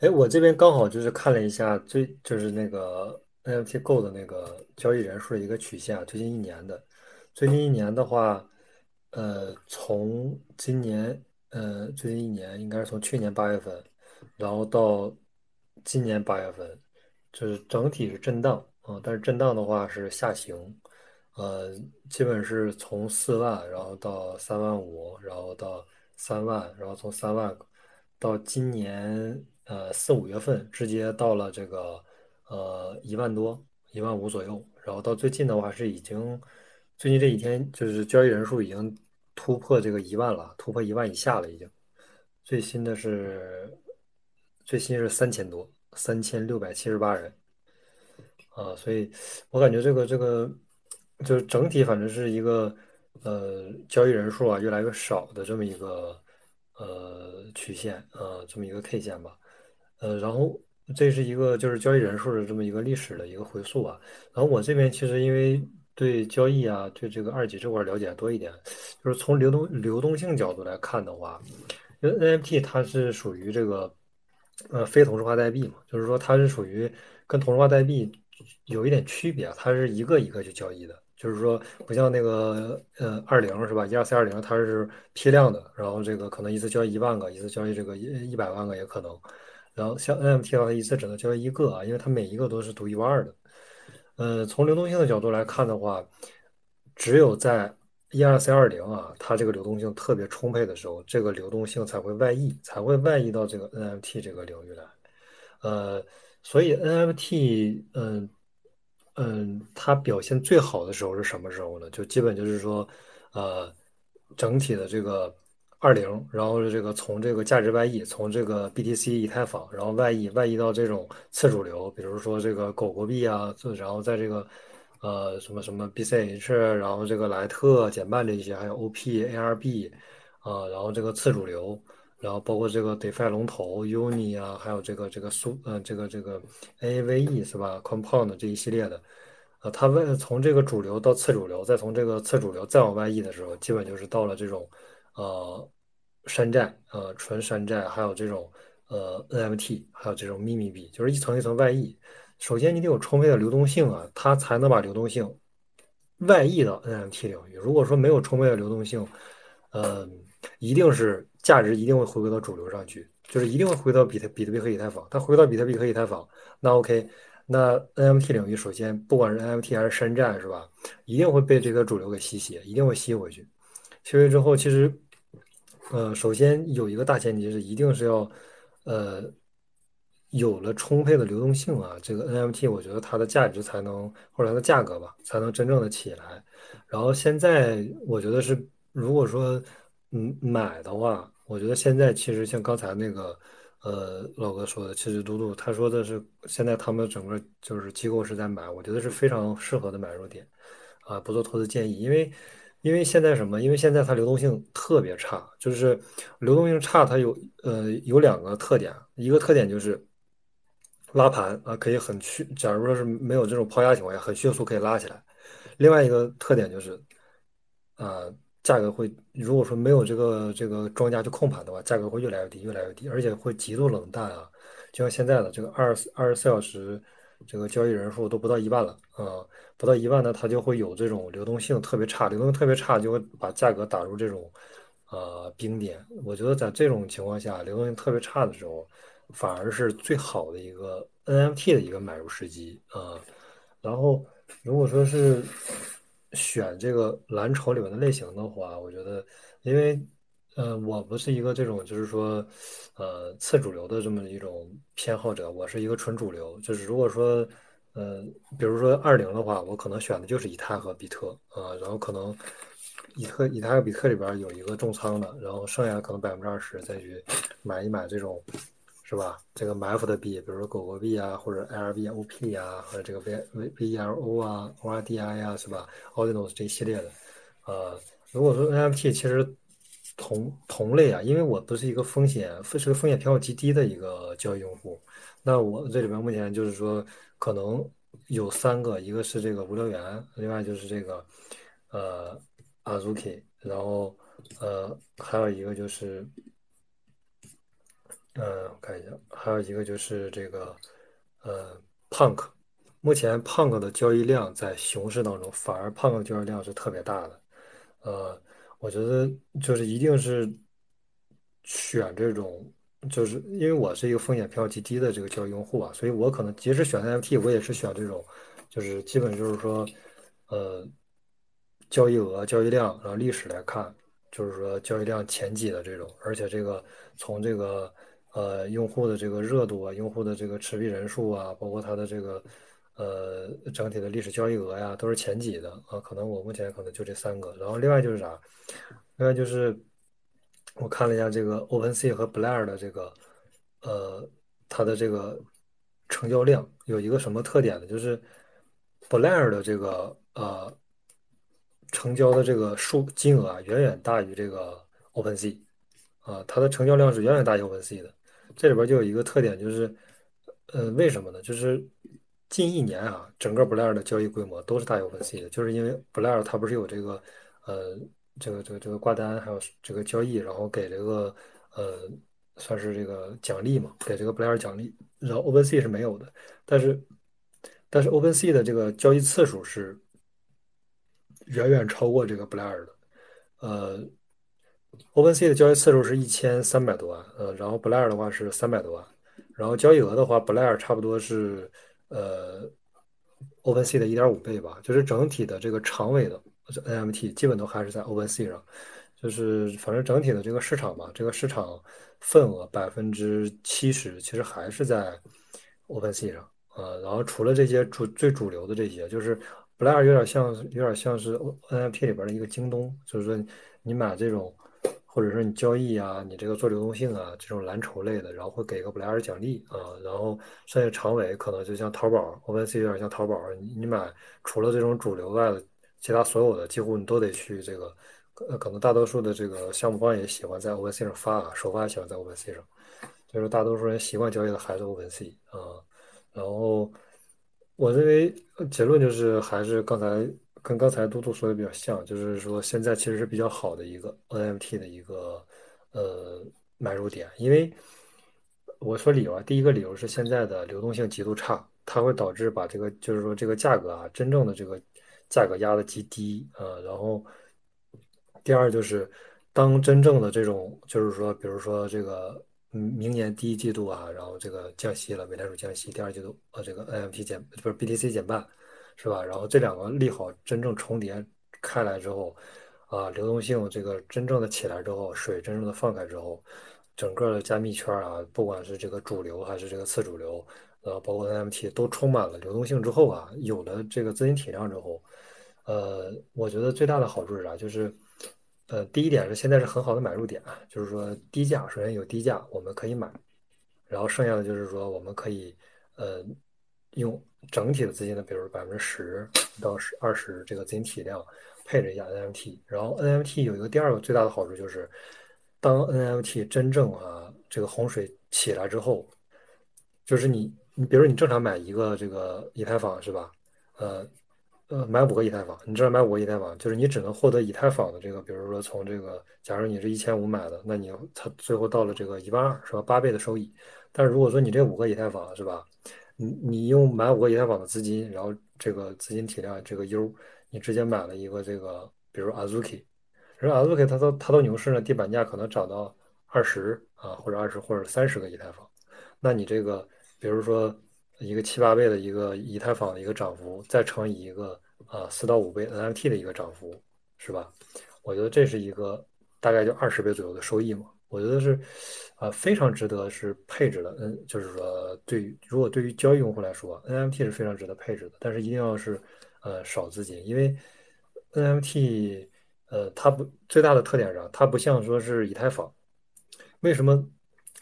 哎，我这边刚好就是看了一下最就是那个。NFT Go 的那个交易人数的一个曲线，最近一年的，最近一年的话，呃，从今年，呃，最近一年应该是从去年八月份，然后到今年八月份，就是整体是震荡啊，但是震荡的话是下行，呃，基本是从四万，然后到三万五，然后到三万，然后从三万到今年呃四五月份，直接到了这个。呃，一万多，一万五左右，然后到最近的话是已经，最近这几天就是交易人数已经突破这个一万了，突破一万以下了已经。最新的是，最新是三千多，三千六百七十八人。啊，所以我感觉这个这个就是整体反正是一个呃交易人数啊越来越少的这么一个呃曲线啊，这么一个 K 线吧。呃，然后。这是一个就是交易人数的这么一个历史的一个回溯啊。然后我这边其实因为对交易啊，对这个二级这块了解多一点，就是从流动流动性角度来看的话，因为 NFT 它是属于这个呃非同质化代币嘛，就是说它是属于跟同质化代币有一点区别，它是一个一个去交易的，就是说不像那个呃二零是吧，一二三二零它是批量的，然后这个可能一次交易一万个，一次交易这个一一百万个也可能。然后像 NFT 的话，一次只能交易一个啊，因为它每一个都是独一无二的。呃，从流动性的角度来看的话，只有在 ERC 二零啊，它这个流动性特别充沛的时候，这个流动性才会外溢，才会外溢到这个 NFT 这个领域来。呃，所以 NFT，嗯嗯，它表现最好的时候是什么时候呢？就基本就是说，呃，整体的这个。二零，然后这个从这个价值外溢，从这个 BTC 以太坊，然后外溢外溢到这种次主流，比如说这个狗狗币啊，然后在这个呃什么什么 BCH，然后这个莱特、减半这一些，还有 OP、ARB 啊，然后这个次主流，然后包括这个 DeFi 龙头 Uni 啊，还有这个这个苏呃这个这个 AVE 是吧？Compound 这一系列的，呃，它外从这个主流到次主流，再从这个次主流再往外溢的时候，基本就是到了这种呃。山寨，呃，纯山寨，还有这种，呃，NFT，还有这种秘密币，就是一层一层外溢。首先，你得有充沛的流动性啊，它才能把流动性外溢到 NFT 领域。如果说没有充沛的流动性，呃，一定是价值一定会回归到主流上去，就是一定会回到比特比特币和以太坊。它回到比特币和以太坊，那 OK，那 NFT 领域首先不管是 NFT 还是山寨，是吧？一定会被这个主流给吸血，一定会吸回去。吸回去之后，其实。呃，首先有一个大前提是，一定是要，呃，有了充沛的流动性啊，这个 NFT 我觉得它的价值才能，或者它的价格吧，才能真正的起来。然后现在我觉得是，如果说嗯买的话，我觉得现在其实像刚才那个呃老哥说的，其实嘟嘟他说的是，现在他们整个就是机构是在买，我觉得是非常适合的买入点啊，不做投资建议，因为。因为现在什么？因为现在它流动性特别差，就是流动性差，它有呃有两个特点，一个特点就是拉盘啊，可以很迅，假如说是没有这种抛压情况下，很迅速可以拉起来。另外一个特点就是，啊，价格会如果说没有这个这个庄家去控盘的话，价格会越来越低，越来越低，而且会极度冷淡啊。就像现在的这个二二十四小时，这个交易人数都不到一万了啊，不到一万呢，它就会有这种流动性特别差，流动性特别差就会把价格打入这种呃冰点。我觉得在这种情况下，流动性特别差的时候。反而是最好的一个 NFT 的一个买入时机啊。然后，如果说是选这个蓝筹里面的类型的话，我觉得，因为，呃，我不是一个这种就是说，呃，次主流的这么一种偏好者，我是一个纯主流。就是如果说，呃，比如说二零的话，我可能选的就是以太和比特啊。然后可能以特、以太和比特里边有一个重仓的，然后剩下可能百分之二十再去买一买这种。是吧？这个埋伏的币，比如说狗狗币啊，或者 LBOP 啊，或者这个 V V VLO 啊，ORDI 啊，是吧？Ordinals 这一系列的，呃，如果说 NFT 其实同同类啊，因为我不是一个风险是个风险偏好极低的一个交易用户，那我这里边目前就是说可能有三个，一个是这个无聊猿，另外就是这个呃 Azuki，然后呃还有一个就是。呃，我看一下，还有一个就是这个，呃，Punk，目前 Punk 的交易量在熊市当中，反而 Punk 的交易量是特别大的。呃，我觉得就是一定是选这种，就是因为我是一个风险偏好极低的这个交易用户啊，所以我可能即使选 NFT，我也是选这种，就是基本就是说，呃，交易额、交易量，然后历史来看，就是说交易量前几的这种，而且这个从这个。呃，用户的这个热度啊，用户的这个持币人数啊，包括它的这个呃整体的历史交易额呀，都是前几的啊。可能我目前可能就这三个。然后另外就是啥？另外就是我看了一下这个 OpenSea 和 Blair 的这个呃它的这个成交量有一个什么特点呢？就是 Blair 的这个呃成交的这个数金额啊，远远大于这个 OpenSea 啊，它的成交量是远远大于 OpenSea 的。这里边就有一个特点，就是，呃，为什么呢？就是近一年啊，整个 Blair 的交易规模都是大于 OpenSea 的，就是因为 Blair 它不是有这个，呃，这个这个这个挂单，还有这个交易，然后给这个，呃，算是这个奖励嘛，给这个 Blair 奖励，然后 OpenSea 是没有的，但是，但是 OpenSea 的这个交易次数是远远超过这个 Blair 的，呃。OpenSea 的交易次数是一千三百多万，呃，然后 Blair 的话是三百多万，然后交易额的话，Blair 差不多是呃 OpenSea 的一点五倍吧，就是整体的这个长尾的 NMT 基本都还是在 OpenSea 上，就是反正整体的这个市场吧，这个市场份额百分之七十其实还是在 OpenSea 上，呃，然后除了这些主最主流的这些，就是 Blair 有点像有点像是 NFT 里边的一个京东，就是说你买这种。或者说你交易啊，你这个做流动性啊，这种蓝筹类的，然后会给个 Blair 奖励啊，然后剩下长尾可能就像淘宝，OpenSea 有点像淘宝，你你买除了这种主流外的，其他所有的几乎你都得去这个，呃，可能大多数的这个项目方也喜欢在 OCS 上发，啊，首发喜欢在 OpenSea 上，就是大多数人习惯交易的还是 OCS 啊，然后我认为结论就是还是刚才。跟刚才嘟嘟说的比较像，就是说现在其实是比较好的一个 NFT 的一个呃买入点，因为我说理由啊，第一个理由是现在的流动性极度差，它会导致把这个就是说这个价格啊真正的这个价格压的极低啊，然后第二就是当真正的这种就是说比如说这个明年第一季度啊，然后这个降息了，美联储降息，第二季度呃这个 NFT 减不是 BTC 减半。是吧？然后这两个利好真正重叠开来之后，啊，流动性这个真正的起来之后，水真正的放开之后，整个的加密圈啊，不管是这个主流还是这个次主流，呃，包括 NFT 都充满了流动性之后啊，有了这个资金体量之后，呃，我觉得最大的好处是啥？就是，呃，第一点是现在是很好的买入点啊，就是说低价，首先有低价我们可以买，然后剩下的就是说我们可以，呃。用整体的资金的，比如百分之十到十二十这个资金体量配置一下 NFT，然后 NFT 有一个第二个最大的好处就是，当 NFT 真正啊这个洪水起来之后，就是你你比如你正常买一个这个以太坊是吧？呃呃，买五个以太坊，你知道买五个以太坊，就是你只能获得以太坊的这个，比如说从这个，假如你是一千五买的，那你它最后到了这个一万二是吧？八倍的收益。但是如果说你这五个以太坊是吧？你你用买五个以太坊的资金，然后这个资金体量这个 U，你直接买了一个这个，比如 Azuki，然后 Azuki 它到它到牛市呢，地板价可能涨到二十啊，或者二十或者三十个以太坊，那你这个比如说。一个七八倍的一个以太坊的一个涨幅，再乘以一个啊四到五倍 NFT 的一个涨幅，是吧？我觉得这是一个大概就二十倍左右的收益嘛。我觉得是啊非常值得是配置的。嗯，就是说对于如果对于交易用户来说，NFT 是非常值得配置的，但是一定要是呃少资金，因为 NFT 呃它不最大的特点上，它不像说是以太坊，为什么？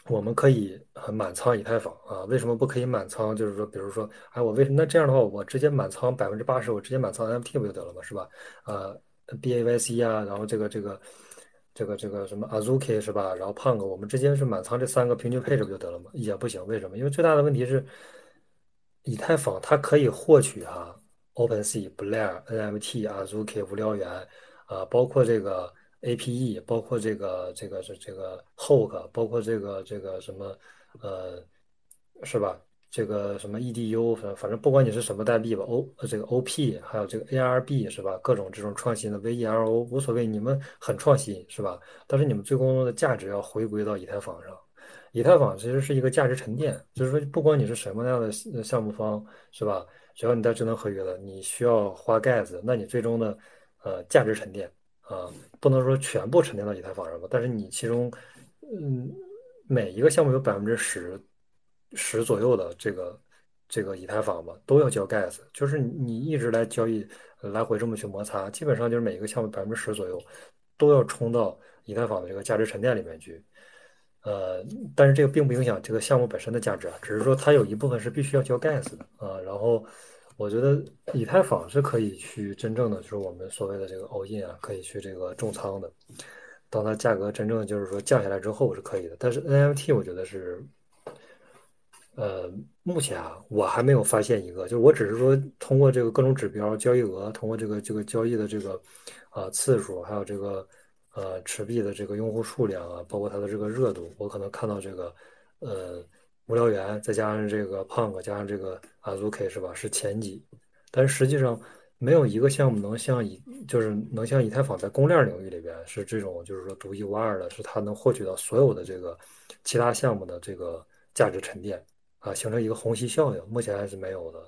我们可以满仓以太坊啊？为什么不可以满仓？就是说，比如说，哎，我为什么那这样的话，我直接满仓百分之八十，我直接满仓 NFT 不就得了吗？是吧？呃，BAYC 啊，然后这个这个这个这个什么 Azuki 是吧？然后 Punk，我们直接是满仓这三个平均配置不就得了吗？也不行，为什么？因为最大的问题是，以太坊它可以获取哈 OpenSea、Blur、NFT、Azuki 无聊猿啊，包括这个。APE 包括这个这个是这个 Hoke，包括这个这个什么呃是吧？这个什么 EDU，反反正不管你是什么代币吧，O 这个 OP 还有这个 ARB 是吧？各种这种创新的 VERO 无所谓，你们很创新是吧？但是你们最终的价值要回归到以太坊上。以太坊其实是一个价值沉淀，就是说不管你是什么样的项目方是吧？只要你在智能合约了，你需要花盖子，那你最终的呃价值沉淀。啊，不能说全部沉淀到以太坊上吧，但是你其中，嗯，每一个项目有百分之十十左右的这个这个以太坊吧，都要交 gas，就是你一直来交易，来回这么去摩擦，基本上就是每一个项目百分之十左右都要冲到以太坊的这个价值沉淀里面去。呃，但是这个并不影响这个项目本身的价值啊，只是说它有一部分是必须要交 gas 的啊，然后。我觉得以太坊是可以去真正的，就是我们所谓的这个 all in 啊，可以去这个重仓的。当它价格真正就是说降下来之后是可以的。但是 NFT 我觉得是，呃，目前啊，我还没有发现一个，就是我只是说通过这个各种指标、交易额，通过这个这个交易的这个啊次数，还有这个呃持币的这个用户数量啊，包括它的这个热度，我可能看到这个呃。无聊猿再加上这个 Punk 加上这个 Azuki 是吧？是前几，但是实际上没有一个项目能像以就是能像以太坊在公链领域里边是这种就是说独一无二的，是它能获取到所有的这个其他项目的这个价值沉淀啊，形成一个虹吸效应，目前还是没有的。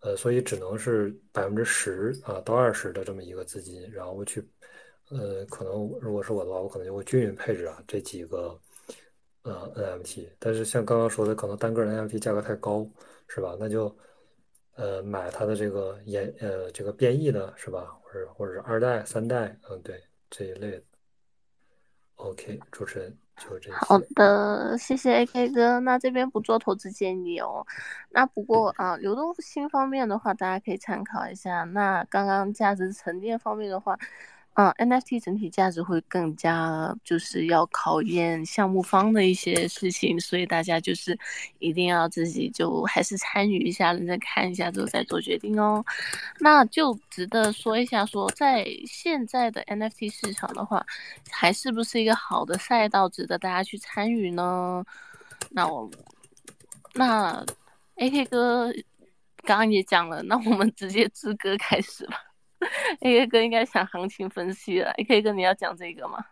呃，所以只能是百分之十啊到二十的这么一个资金，然后去呃，可能如果是我的话，我可能就会均匀配置啊这几个。呃，NFT，但是像刚刚说的，可能单个 NFT 价格太高，是吧？那就呃买它的这个演呃这个变异的，是吧？或者或者是二代、三代，嗯，对这一类的。OK，主持人就这些。好的，谢谢 AK 哥。那这边不做投资建议哦。那不过啊，流动性方面的话，大家可以参考一下。那刚刚价值沉淀方面的话。嗯，NFT 整体价值会更加就是要考验项目方的一些事情，所以大家就是一定要自己就还是参与一下，认真看一下之后再做决定哦。那就值得说一下，说在现在的 NFT 市场的话，还是不是一个好的赛道，值得大家去参与呢？那我那 AK 哥刚刚也讲了，那我们直接支歌开始吧。A K 哥应该想行情分析了，A K 哥你要讲这个吗？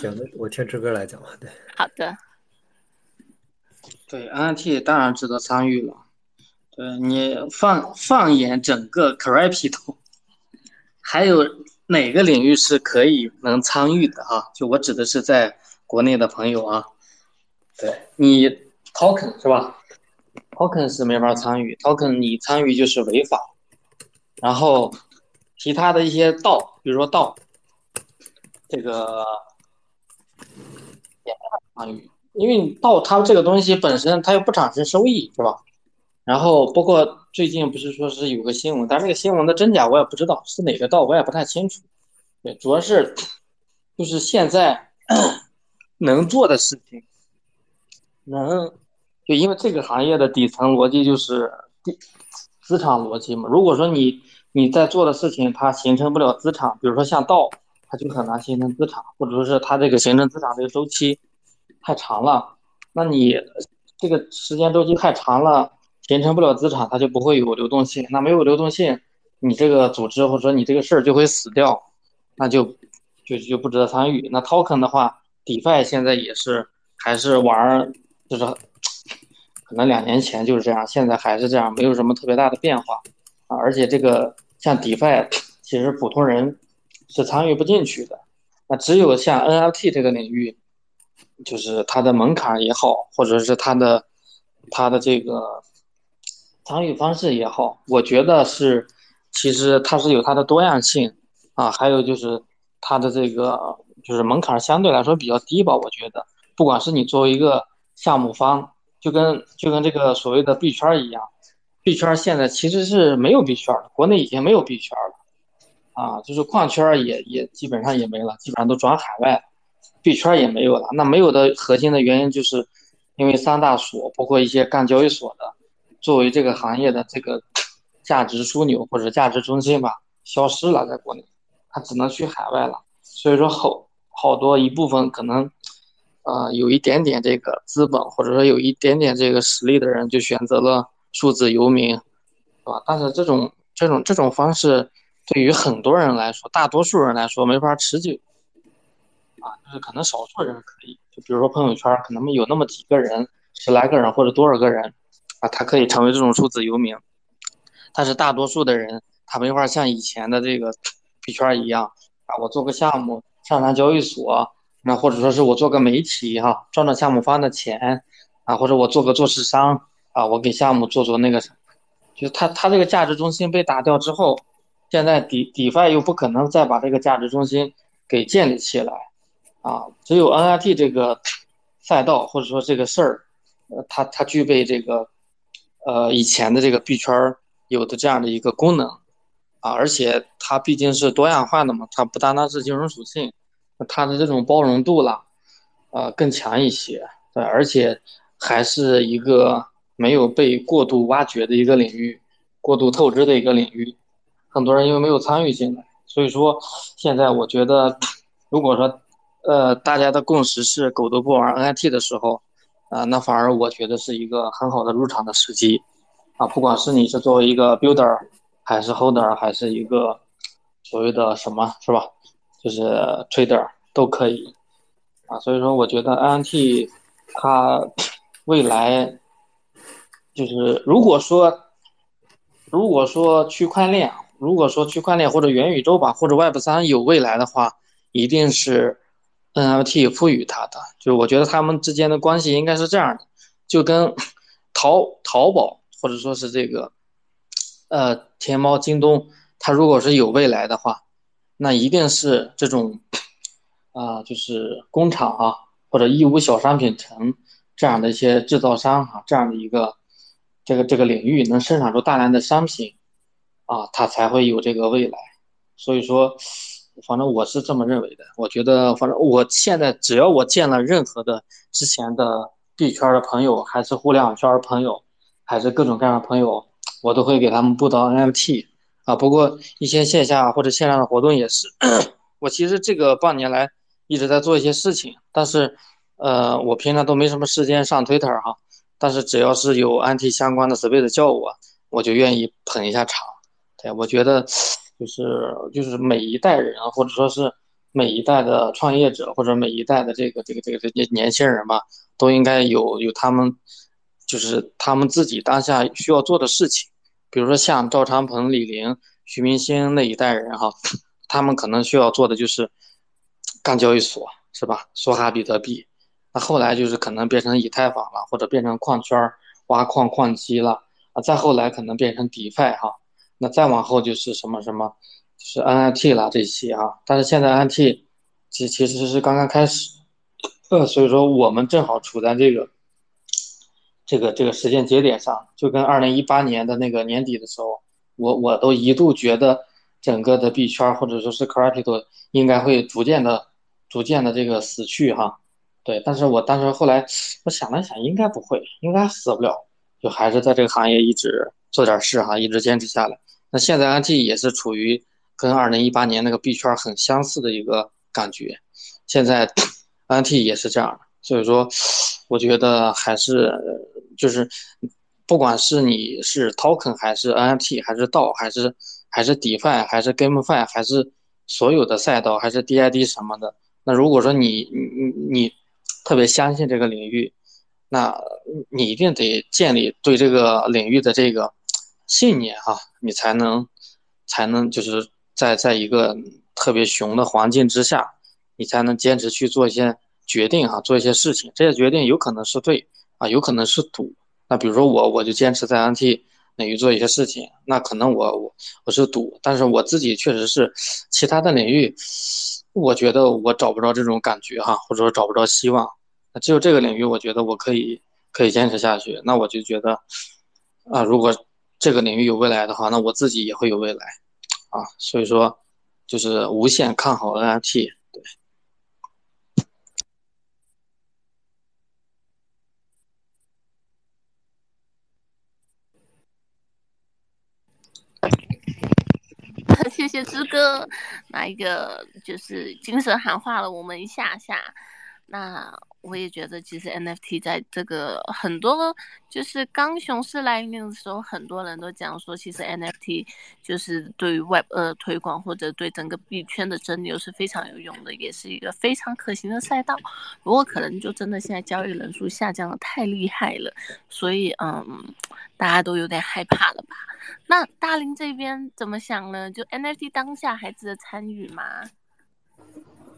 行，那我听志哥来讲吧。对，好的。对 N T 当然值得参与了。对你放放眼整个 Crypto，还有哪个领域是可以能参与的啊？就我指的是在国内的朋友啊。对你 Token 是吧？Token 是没法参与，Token 你参与就是违法。然后，其他的一些道，比如说道，这个也没法参与，因为道它这个东西本身它又不产生收益，是吧？然后包括最近不是说是有个新闻，但这个新闻的真假我也不知道，是哪个道我也不太清楚。对，主要是就是现在 能做的事情，能就因为这个行业的底层逻辑就是资产逻辑嘛。如果说你你在做的事情它形成不了资产，比如说像道，它就很难形成资产，或者说是它这个形成资产这个周期太长了，那你这个时间周期太长了，形成不了资产，它就不会有流动性。那没有流动性，你这个组织或者说你这个事儿就会死掉，那就就就不值得参与。那 token 的话，DeFi 现在也是还是玩，就是可能两年前就是这样，现在还是这样，没有什么特别大的变化啊。而且这个像 DeFi，其实普通人是参与不进去的。那只有像 NFT 这个领域，就是它的门槛也好，或者是它的它的这个参与方式也好，我觉得是其实它是有它的多样性啊，还有就是它的这个就是门槛相对来说比较低吧。我觉得，不管是你作为一个项目方，就跟就跟这个所谓的币圈一样，币圈现在其实是没有币圈的，国内已经没有币圈了，啊，就是矿圈也也基本上也没了，基本上都转海外，币圈也没有了。那没有的核心的原因就是，因为三大所包括一些干交易所的，作为这个行业的这个价值枢纽或者价值中心吧，消失了，在国内，它只能去海外了。所以说好好多一部分可能。呃，有一点点这个资本，或者说有一点点这个实力的人，就选择了数字游民，是吧？但是这种这种这种方式，对于很多人来说，大多数人来说没法持久，啊，就是可能少数人可以，就比如说朋友圈，可能有那么几个人，十来个人或者多少个人，啊，他可以成为这种数字游民，但是大多数的人，他没法像以前的这个 币圈一样，啊，我做个项目上上交易所。那或者说是我做个媒体哈，赚赚项目方的钱，啊，或者我做个做市商啊，我给项目做做那个什么，就是他他这个价值中心被打掉之后，现在底底 i 又不可能再把这个价值中心给建立起来，啊，只有 NFT 这个赛道或者说这个事儿，呃，它它具备这个，呃，以前的这个币圈有的这样的一个功能，啊，而且它毕竟是多样化的嘛，它不单单是金融属性。它的这种包容度啦，呃，更强一些，对，而且还是一个没有被过度挖掘的一个领域，过度透支的一个领域，很多人因为没有参与进来，所以说现在我觉得，如果说，呃，大家的共识是狗都不玩 NFT 的时候，啊，那反而我觉得是一个很好的入场的时机，啊，不管是你是作为一个 builder，还是 holder，还是一个所谓的什么，是吧？就是 trader 都可以啊，所以说我觉得 INT 它未来就是如果说如果说区块链，如果说区块链或者元宇宙吧，或者 Web 三有未来的话，一定是 NFT 赋予它的。就是我觉得他们之间的关系应该是这样的，就跟淘淘宝或者说是这个呃天猫、京东，它如果是有未来的话。那一定是这种，啊，就是工厂啊，或者义乌小商品城这样的一些制造商啊，这样的一个这个这个领域能生产出大量的商品，啊，它才会有这个未来。所以说，反正我是这么认为的。我觉得，反正我现在只要我见了任何的之前的币圈的朋友，还是互联网圈的朋友，还是各种各样的朋友，我都会给他们布到 NFT。啊，不过一些线下或者线上的活动也是，我其实这个半年来一直在做一些事情，但是，呃，我平常都没什么时间上 Twitter 哈，但是只要是有 NT 相关的 space 叫我，我就愿意捧一下场。对，我觉得就是就是每一代人啊或者说是每一代的创业者或者每一代的这个这个这个这些年轻人吧，都应该有有他们就是他们自己当下需要做的事情。比如说像赵长鹏、李玲、徐明星那一代人哈，他们可能需要做的就是干交易所，是吧？梭哈比特币。那后来就是可能变成以太坊了，或者变成矿圈挖矿矿机了啊。再后来可能变成 DeFi 哈。那再往后就是什么什么，是 NFT 了这些啊。但是现在 NFT 其其实是刚刚开始，呃，所以说我们正好处在这个。这个这个时间节点上，就跟二零一八年的那个年底的时候，我我都一度觉得整个的币圈或者说是 crypto 应该会逐渐的、逐渐的这个死去哈。对，但是我当时后来我想了想，应该不会，应该死不了，就还是在这个行业一直做点事哈，一直坚持下来。那现在 NT 也是处于跟二零一八年那个币圈很相似的一个感觉，现在 NT 也是这样的，所以说我觉得还是就是不管是你是 Token 还是 NFT 还是 DAO 还是还是 DeFi 还是 GameFi 还是所有的赛道还是 DID 什么的，那如果说你你你特别相信这个领域，那你一定得建立对这个领域的这个信念哈，你才能才能就是在在一个特别熊的环境之下，你才能坚持去做一些决定哈，做一些事情。这些决定有可能是对啊，有可能是赌。那比如说我，我就坚持在 NFT 领域做一些事情，那可能我我我是赌，但是我自己确实是其他的领域。我觉得我找不着这种感觉哈，或者说找不着希望。那只有这个领域，我觉得我可以可以坚持下去。那我就觉得，啊，如果这个领域有未来的话，那我自己也会有未来，啊，所以说就是无限看好 NFT。对。谢之歌，那一个就是精神喊话了我们一下下。那我也觉得，其实 NFT 在这个很多就是刚熊市来临的时候，很多人都讲说，其实 NFT 就是对于 Web 二推广或者对整个币圈的蒸馏是非常有用的，也是一个非常可行的赛道。不过可能就真的现在交易人数下降的太厉害了，所以嗯，大家都有点害怕了吧？那大林这边怎么想呢？就 NFT 当下还值得参与吗？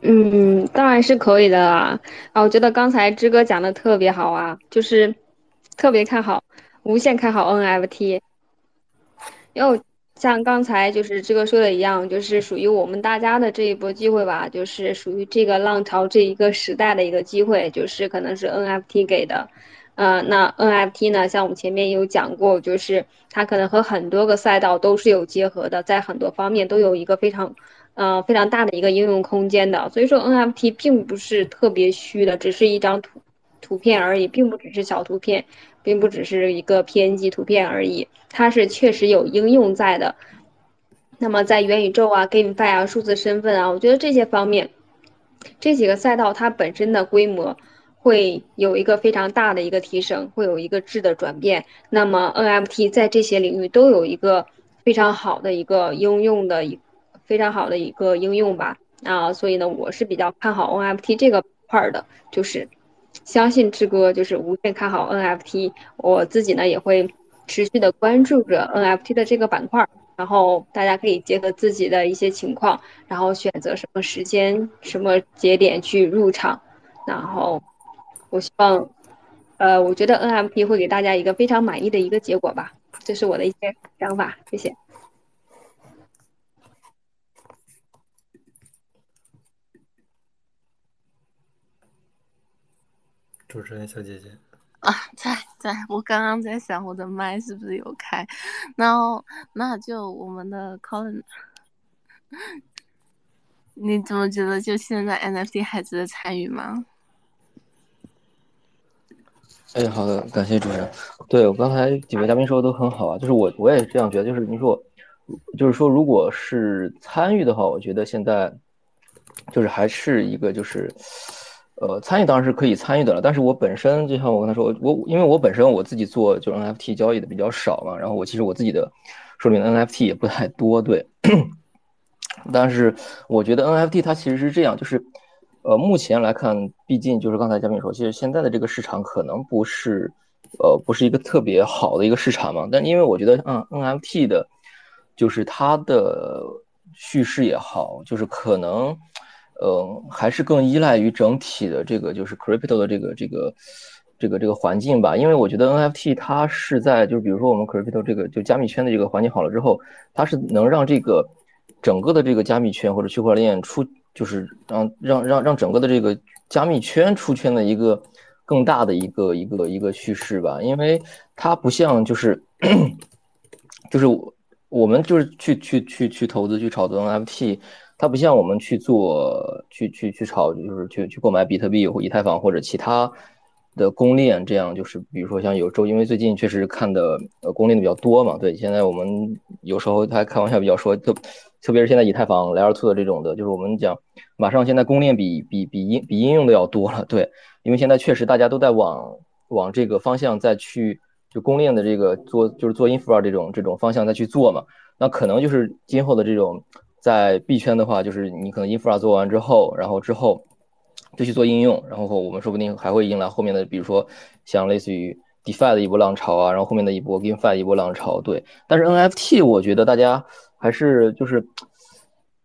嗯，当然是可以的啦。啊，我觉得刚才志哥讲的特别好啊，就是特别看好，无限看好 NFT。因为像刚才就是志哥说的一样，就是属于我们大家的这一波机会吧，就是属于这个浪潮这一个时代的一个机会，就是可能是 NFT 给的。呃，那 NFT 呢？像我们前面有讲过，就是它可能和很多个赛道都是有结合的，在很多方面都有一个非常，呃，非常大的一个应用空间的。所以说 NFT 并不是特别虚的，只是一张图图片而已，并不只是小图片，并不只是一个 PNG 图片而已，它是确实有应用在的。那么在元宇宙啊、GameFi 啊、数字身份啊，我觉得这些方面，这几个赛道它本身的规模。会有一个非常大的一个提升，会有一个质的转变。那么 NFT 在这些领域都有一个非常好的一个应用的，一非常好的一个应用吧。啊，所以呢，我是比较看好 NFT 这个块儿的，就是相信志哥就是无限看好 NFT。我自己呢也会持续的关注着 NFT 的这个板块，然后大家可以结合自己的一些情况，然后选择什么时间、什么节点去入场，然后。我希望，呃，我觉得 NFT 会给大家一个非常满意的一个结果吧，这是我的一些想法，谢谢。主持人小姐姐啊，在在，我刚刚在想我的麦是不是有开，然后那就我们的 Colin，你怎么觉得就现在 NFT 还值得参与吗？哎，好的，感谢主持人。对我刚才几位嘉宾说的都很好啊，就是我我也这样觉得，就是你说，就是说，如果是参与的话，我觉得现在就是还是一个就是，呃，参与当然是可以参与的了。但是我本身就像我跟他说，我因为我本身我自己做就 NFT 交易的比较少嘛，然后我其实我自己的手里的 NFT 也不太多，对。但是我觉得 NFT 它其实是这样，就是。呃，目前来看，毕竟就是刚才嘉宾说，其实现在的这个市场可能不是，呃，不是一个特别好的一个市场嘛。但因为我觉得，嗯，NFT 的，就是它的叙事也好，就是可能，呃，还是更依赖于整体的这个就是 crypto 的这个这个这个这个环境吧。因为我觉得 NFT 它是在，就是比如说我们 crypto 这个就加密圈的这个环境好了之后，它是能让这个整个的这个加密圈或者区块链出。就是让让让让整个的这个加密圈出圈的一个更大的一个一个一个趋势吧，因为它不像就是就是我们就是去去去去投资去炒作 NFT，它不像我们去做去去去炒，就是去去购买比特币或以太坊或者其他的公链，这样就是比如说像有周，因为最近确实看的呃公链的比较多嘛，对，现在我们有时候还开玩笑比较说，特特别是现在以太坊 Layer Two 的这种的，就是我们讲马上现在公链比比比应比应用的要多了，对，因为现在确实大家都在往往这个方向再去。就公链的这个做就是做 infra 这种这种方向再去做嘛，那可能就是今后的这种在币圈的话，就是你可能 infra 做完之后，然后之后就去做应用，然后我们说不定还会迎来后面的，比如说像类似于 defi 的一波浪潮啊，然后后面的一波 gamefi 一波浪潮。对，但是 NFT 我觉得大家还是就是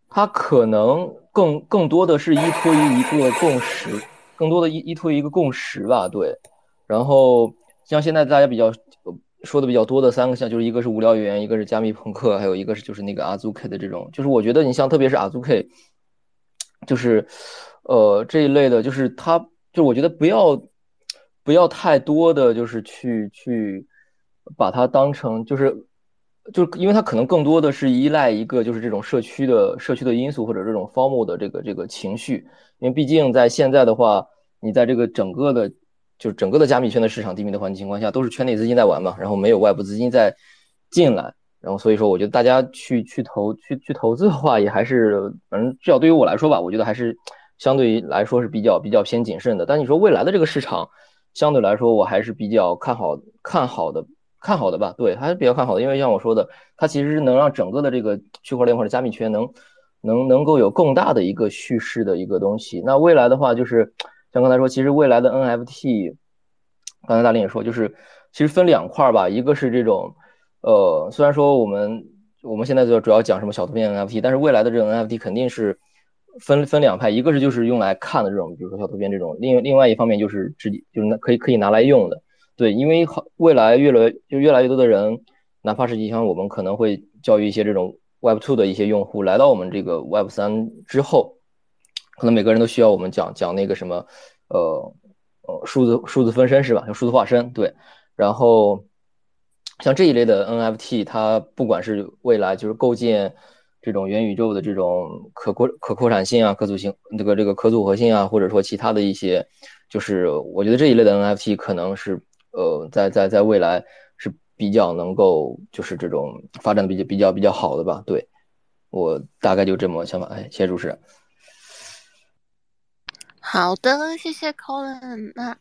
它可能更更多的是依托于一个共识，更多的依依托于一个共识吧。对，然后。像现在大家比较说的比较多的三个项，就是一个是无聊猿，一个是加密朋克，还有一个是就是那个 Azuki 的这种，就是我觉得你像特别是 Azuki，就是呃这一类的，就是它就我觉得不要不要太多的就是去去把它当成就是就因为它可能更多的是依赖一个就是这种社区的社区的因素或者这种 form 的这个这个情绪，因为毕竟在现在的话，你在这个整个的。就整个的加密圈的市场低迷的环境情况下，都是圈内资金在玩嘛，然后没有外部资金在进来，然后所以说，我觉得大家去去投去去投资的话，也还是反正至少对于我来说吧，我觉得还是相对于来说是比较比较偏谨慎的。但你说未来的这个市场，相对来说我还是比较看好看好的看好的吧，对，还是比较看好的，因为像我说的，它其实是能让整个的这个区块链或者加密圈能能能够有更大的一个叙事的一个东西。那未来的话就是。像刚才说，其实未来的 NFT，刚才大林也说，就是其实分两块儿吧，一个是这种，呃，虽然说我们我们现在就主要讲什么小图片 NFT，但是未来的这种 NFT 肯定是分分两派，一个是就是用来看的这种，比如说小图片这种，另另外一方面就是直就是可以可以拿来用的，对，因为好未来越来就越来越多的人，哪怕是你像我们可能会教育一些这种 Web Two 的一些用户来到我们这个 Web 三之后。可能每个人都需要我们讲讲那个什么，呃呃，数字数字分身是吧？就数字化身对。然后像这一类的 NFT，它不管是未来就是构建这种元宇宙的这种可扩可扩展性啊、可组性这个这个可组合性啊，或者说其他的一些，就是我觉得这一类的 NFT 可能是呃在在在未来是比较能够就是这种发展的比较比较比较好的吧。对我大概就这么想法。哎，谢谢主持人。好的，谢谢 Colin。那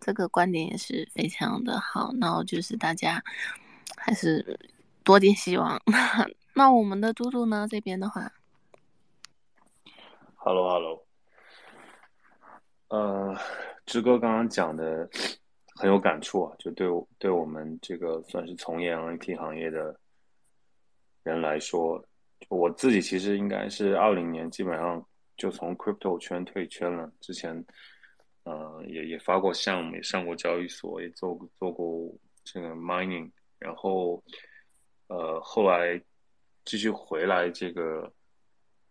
这个观点也是非常的好。然后就是大家还是多点希望。那我们的嘟嘟呢？这边的话，Hello，Hello。呃，志哥刚刚讲的很有感触啊，就对我对我们这个算是从业 IT 行业的人来说，我自己其实应该是二零年基本上。就从 crypto 圈退圈了。之前，呃，也也发过项目，也上过交易所，也做做过这个 mining。然后，呃，后来继续回来这个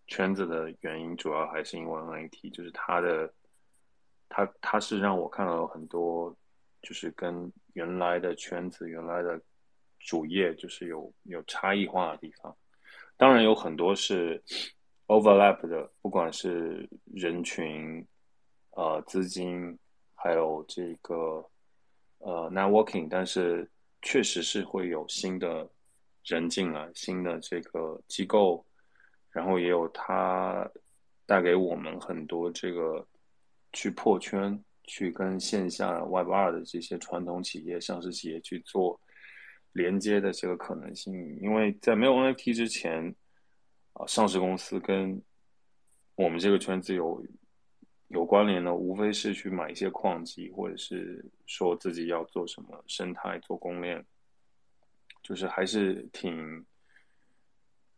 圈子的原因，主要还是因为 NFT，就是它的，它它是让我看到了很多，就是跟原来的圈子、原来的主业就是有有差异化的地方。当然有很多是。Overlap 的，不管是人群、呃资金，还有这个呃 networking，但是确实是会有新的人进来，新的这个机构，然后也有它带给我们很多这个去破圈，去跟线下 Web 二的这些传统企业、上市企业去做连接的这个可能性，因为在没有 NFT 之前。啊，上市公司跟我们这个圈子有有关联的，无非是去买一些矿机，或者是说自己要做什么生态、做公链，就是还是挺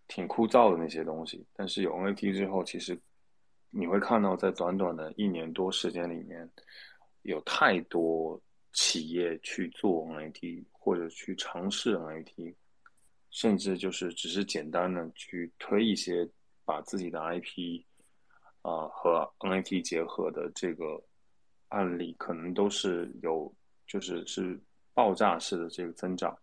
挺枯燥的那些东西。但是有 NFT 之后，其实你会看到，在短短的一年多时间里面，有太多企业去做 NFT，或者去尝试 NFT。甚至就是只是简单的去推一些把自己的 IP 啊和 NFT 结合的这个案例，可能都是有就是是爆炸式的这个增长。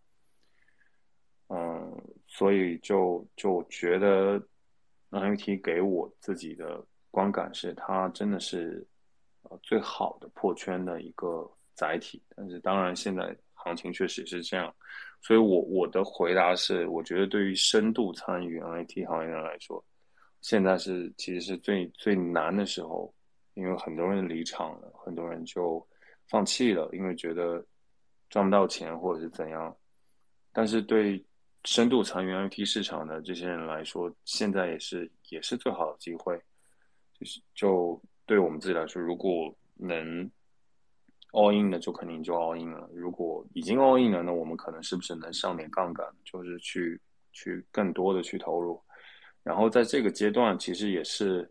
嗯，所以就就觉得，NFT 给我自己的观感是，它真的是呃最好的破圈的一个载体。但是当然，现在行情确实是这样，所以我我的回答是，我觉得对于深度参与 NFT 行业的人来说，现在是其实是最最难的时候，因为很多人离场了，很多人就放弃了，因为觉得赚不到钱或者是怎样。但是对深度参与 NFT 市场的这些人来说，现在也是也是最好的机会。就是就对我们自己来说，如果能 all in 的，就肯定就 all in 了。如果已经 all in 了，那我们可能是不是能上点杠杆，就是去去更多的去投入。然后在这个阶段，其实也是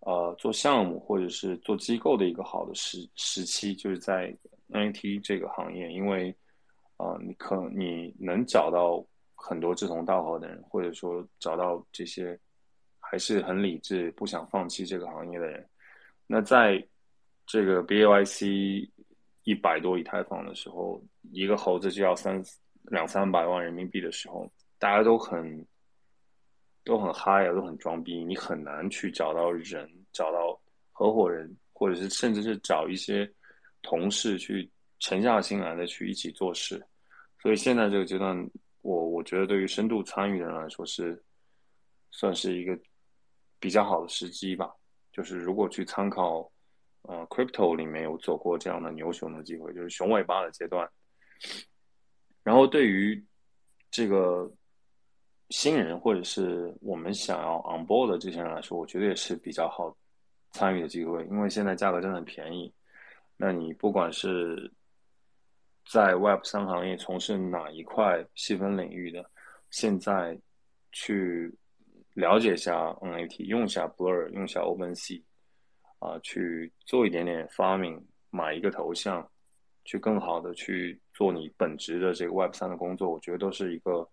呃做项目或者是做机构的一个好的时时期，就是在 NFT 这个行业，因为啊，你可你能找到。很多志同道合的人，或者说找到这些还是很理智、不想放弃这个行业的人，那在这个 B A Y C 一百多以太坊的时候，一个猴子就要三两三百万人民币的时候，大家都很都很嗨啊，都很装逼，你很难去找到人、找到合伙人，或者是甚至是找一些同事去沉下心来的去一起做事。所以现在这个阶段。我我觉得对于深度参与的人来说是，算是一个比较好的时机吧。就是如果去参考，呃，crypto 里面有走过这样的牛熊的机会，就是熊尾巴的阶段。然后对于这个新人或者是我们想要 on board 的这些人来说，我觉得也是比较好参与的机会，因为现在价格真的很便宜。那你不管是在 Web 三行业从事哪一块细分领域的，现在去了解一下 NFT，用一下 Blur，用一下 OpenSea，啊，去做一点点发明，买一个头像，去更好的去做你本职的这个 Web 三的工作，我觉得都是一个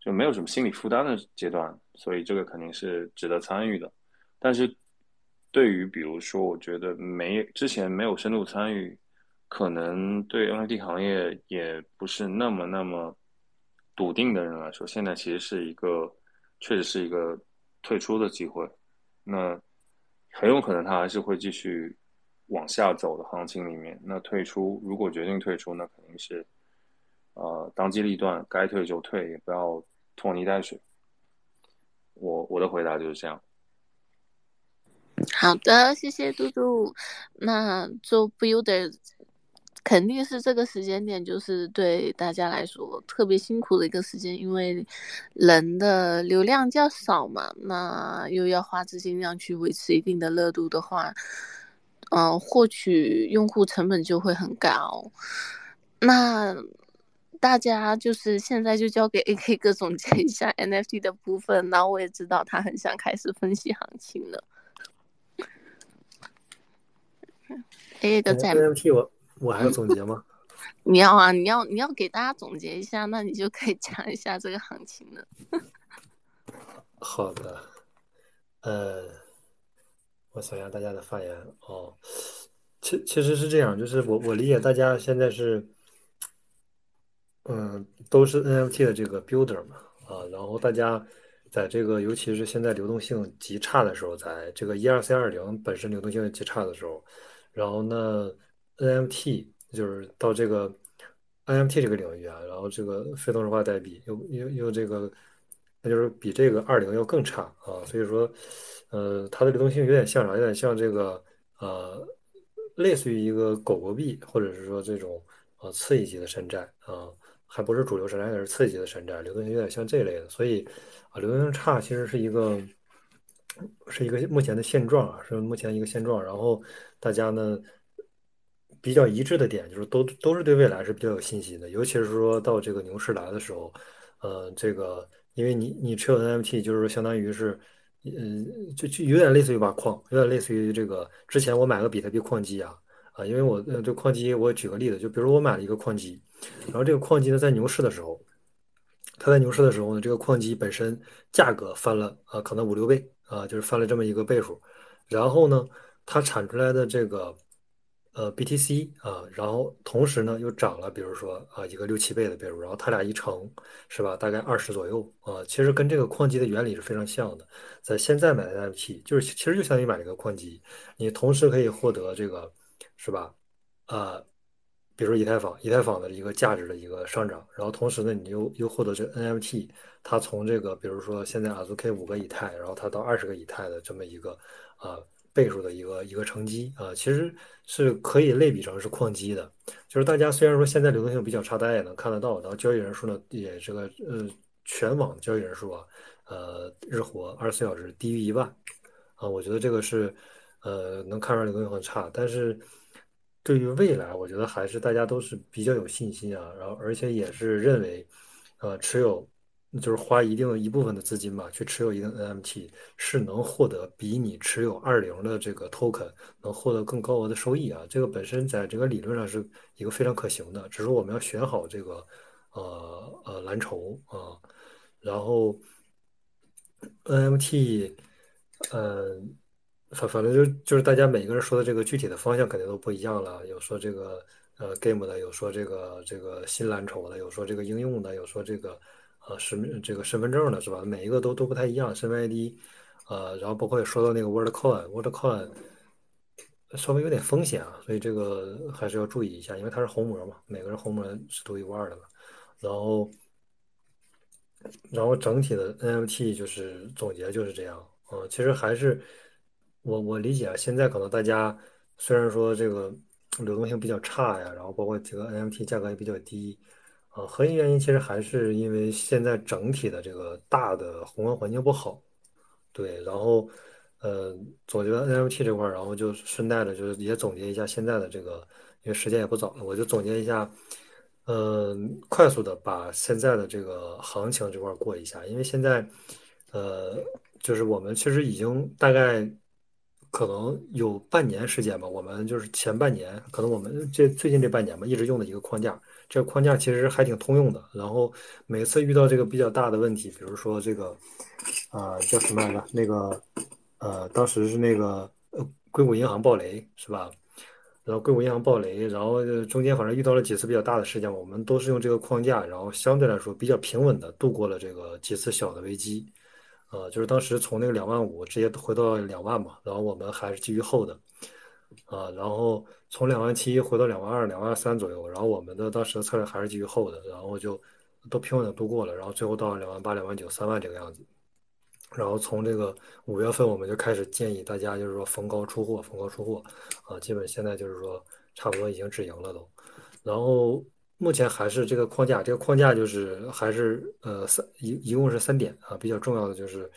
就没有什么心理负担的阶段，所以这个肯定是值得参与的。但是对于比如说，我觉得没之前没有深度参与。可能对 NFT 行业也不是那么那么笃定的人来说，现在其实是一个确实是一个退出的机会。那很有可能他还是会继续往下走的行情里面。那退出，如果决定退出，那肯定是呃当机立断，该退就退，也不要拖泥带水。我我的回答就是这样。好的，谢谢嘟嘟。那就不有点。肯定是这个时间点，就是对大家来说特别辛苦的一个时间，因为人的流量较少嘛，那又要花资金量去维持一定的热度的话，嗯，获取用户成本就会很高。那大家就是现在就交给 AK 哥总结一下 NFT 的部分，然后我也知道他很想开始分析行情了。AK 哥在吗？我还要总结吗？你要啊，你要你要给大家总结一下，那你就可以讲一下这个行情了。好的，呃，我想一下大家的发言哦。其其实是这样，就是我我理解大家现在是，嗯，都是 NFT 的这个 builder 嘛，啊，然后大家在这个尤其是现在流动性极差的时候，在这个一二三二零本身流动性极差的时候，然后呢？NFT 就是到这个 NFT 这个领域啊，然后这个非同质化代币又又又这个，那就是比这个二零要更差啊，所以说，呃，它的流动性有点像啥？有点像这个呃，类似于一个狗狗币，或者是说这种呃次一级的山寨啊，还不是主流山寨，也是次一级的山寨，流动性有点像这类的，所以啊，流动性差其实是一个是一个目前的现状啊，是目前一个现状，然后大家呢。比较一致的点就是都都是对未来是比较有信心的，尤其是说到这个牛市来的时候，呃，这个因为你你持有 NFT 就是相当于是，嗯，就就有点类似于挖矿，有点类似于这个之前我买个比特币矿机啊啊，因为我呃这矿机我举个例子，就比如我买了一个矿机，然后这个矿机呢在牛市的时候，它在牛市的时候呢，这个矿机本身价格翻了啊，可能五六倍啊，就是翻了这么一个倍数，然后呢，它产出来的这个。呃 BTC 啊，然后同时呢又涨了，比如说啊一个六七倍的倍数，然后它俩一乘是吧，大概二十左右啊，其实跟这个矿机的原理是非常像的。在现在买的 NFT 就是其实就相当于买了一个矿机，你同时可以获得这个是吧？啊，比如说以太坊，以太坊的一个价值的一个上涨，然后同时呢你又又获得这 NFT，它从这个比如说现在 a z u k 五个以太，然后它到二十个以太的这么一个啊。倍数的一个一个乘积啊，其实是可以类比成是矿机的。就是大家虽然说现在流动性比较差，大家也能看得到，然后交易人数呢也这个呃全网交易人数啊，呃日活二十四小时低于一万啊，我觉得这个是呃能看出来流动性很差。但是对于未来，我觉得还是大家都是比较有信心啊，然后而且也是认为呃持有。就是花一定一部分的资金吧，去持有一个 NFT，是能获得比你持有二零的这个 token 能获得更高额的收益啊。这个本身在这个理论上是一个非常可行的，只是我们要选好这个呃呃蓝筹啊。然后 NFT，嗯，反反正就就是大家每个人说的这个具体的方向肯定都不一样了。有说这个呃 game 的，有说这个这个新蓝筹的，有说这个应用的，有说这个。呃，身这个身份证的是吧？每一个都都不太一样，身份 ID，呃，然后包括说到那个 WorldCoin，WorldCoin 稍微有点风险啊，所以这个还是要注意一下，因为它是红膜嘛，每个人红膜是独一无二的嘛。然后，然后整体的 NFT 就是总结就是这样，嗯，其实还是我我理解啊，现在可能大家虽然说这个流动性比较差呀，然后包括这个 NFT 价格也比较低。呃，核心原因其实还是因为现在整体的这个大的宏观环境不好，对，然后，呃，总结 NFT 这块，然后就顺带的，就是也总结一下现在的这个，因为时间也不早了，我就总结一下，嗯，快速的把现在的这个行情这块过一下，因为现在，呃，就是我们其实已经大概可能有半年时间吧，我们就是前半年，可能我们这最近这半年吧，一直用的一个框架。这个框架其实还挺通用的，然后每次遇到这个比较大的问题，比如说这个，啊叫什么来着？那个，呃，当时是那个呃硅谷银行暴雷是吧？然后硅谷银行暴雷，然后中间反正遇到了几次比较大的事件，我们都是用这个框架，然后相对来说比较平稳的度过了这个几次小的危机，呃，就是当时从那个两万五直接回到两万嘛，然后我们还是基于后的。啊，然后从两万七回到两万二、两万三左右，然后我们的当时的策略还是基于后的，然后就都平稳的度过了，然后最后到了两万八、两万九、三万这个样子。然后从这个五月份，我们就开始建议大家就是说逢高出货，逢高出货啊，基本现在就是说差不多已经止盈了都。然后目前还是这个框架，这个框架就是还是呃三一一共是三点啊，比较重要的就是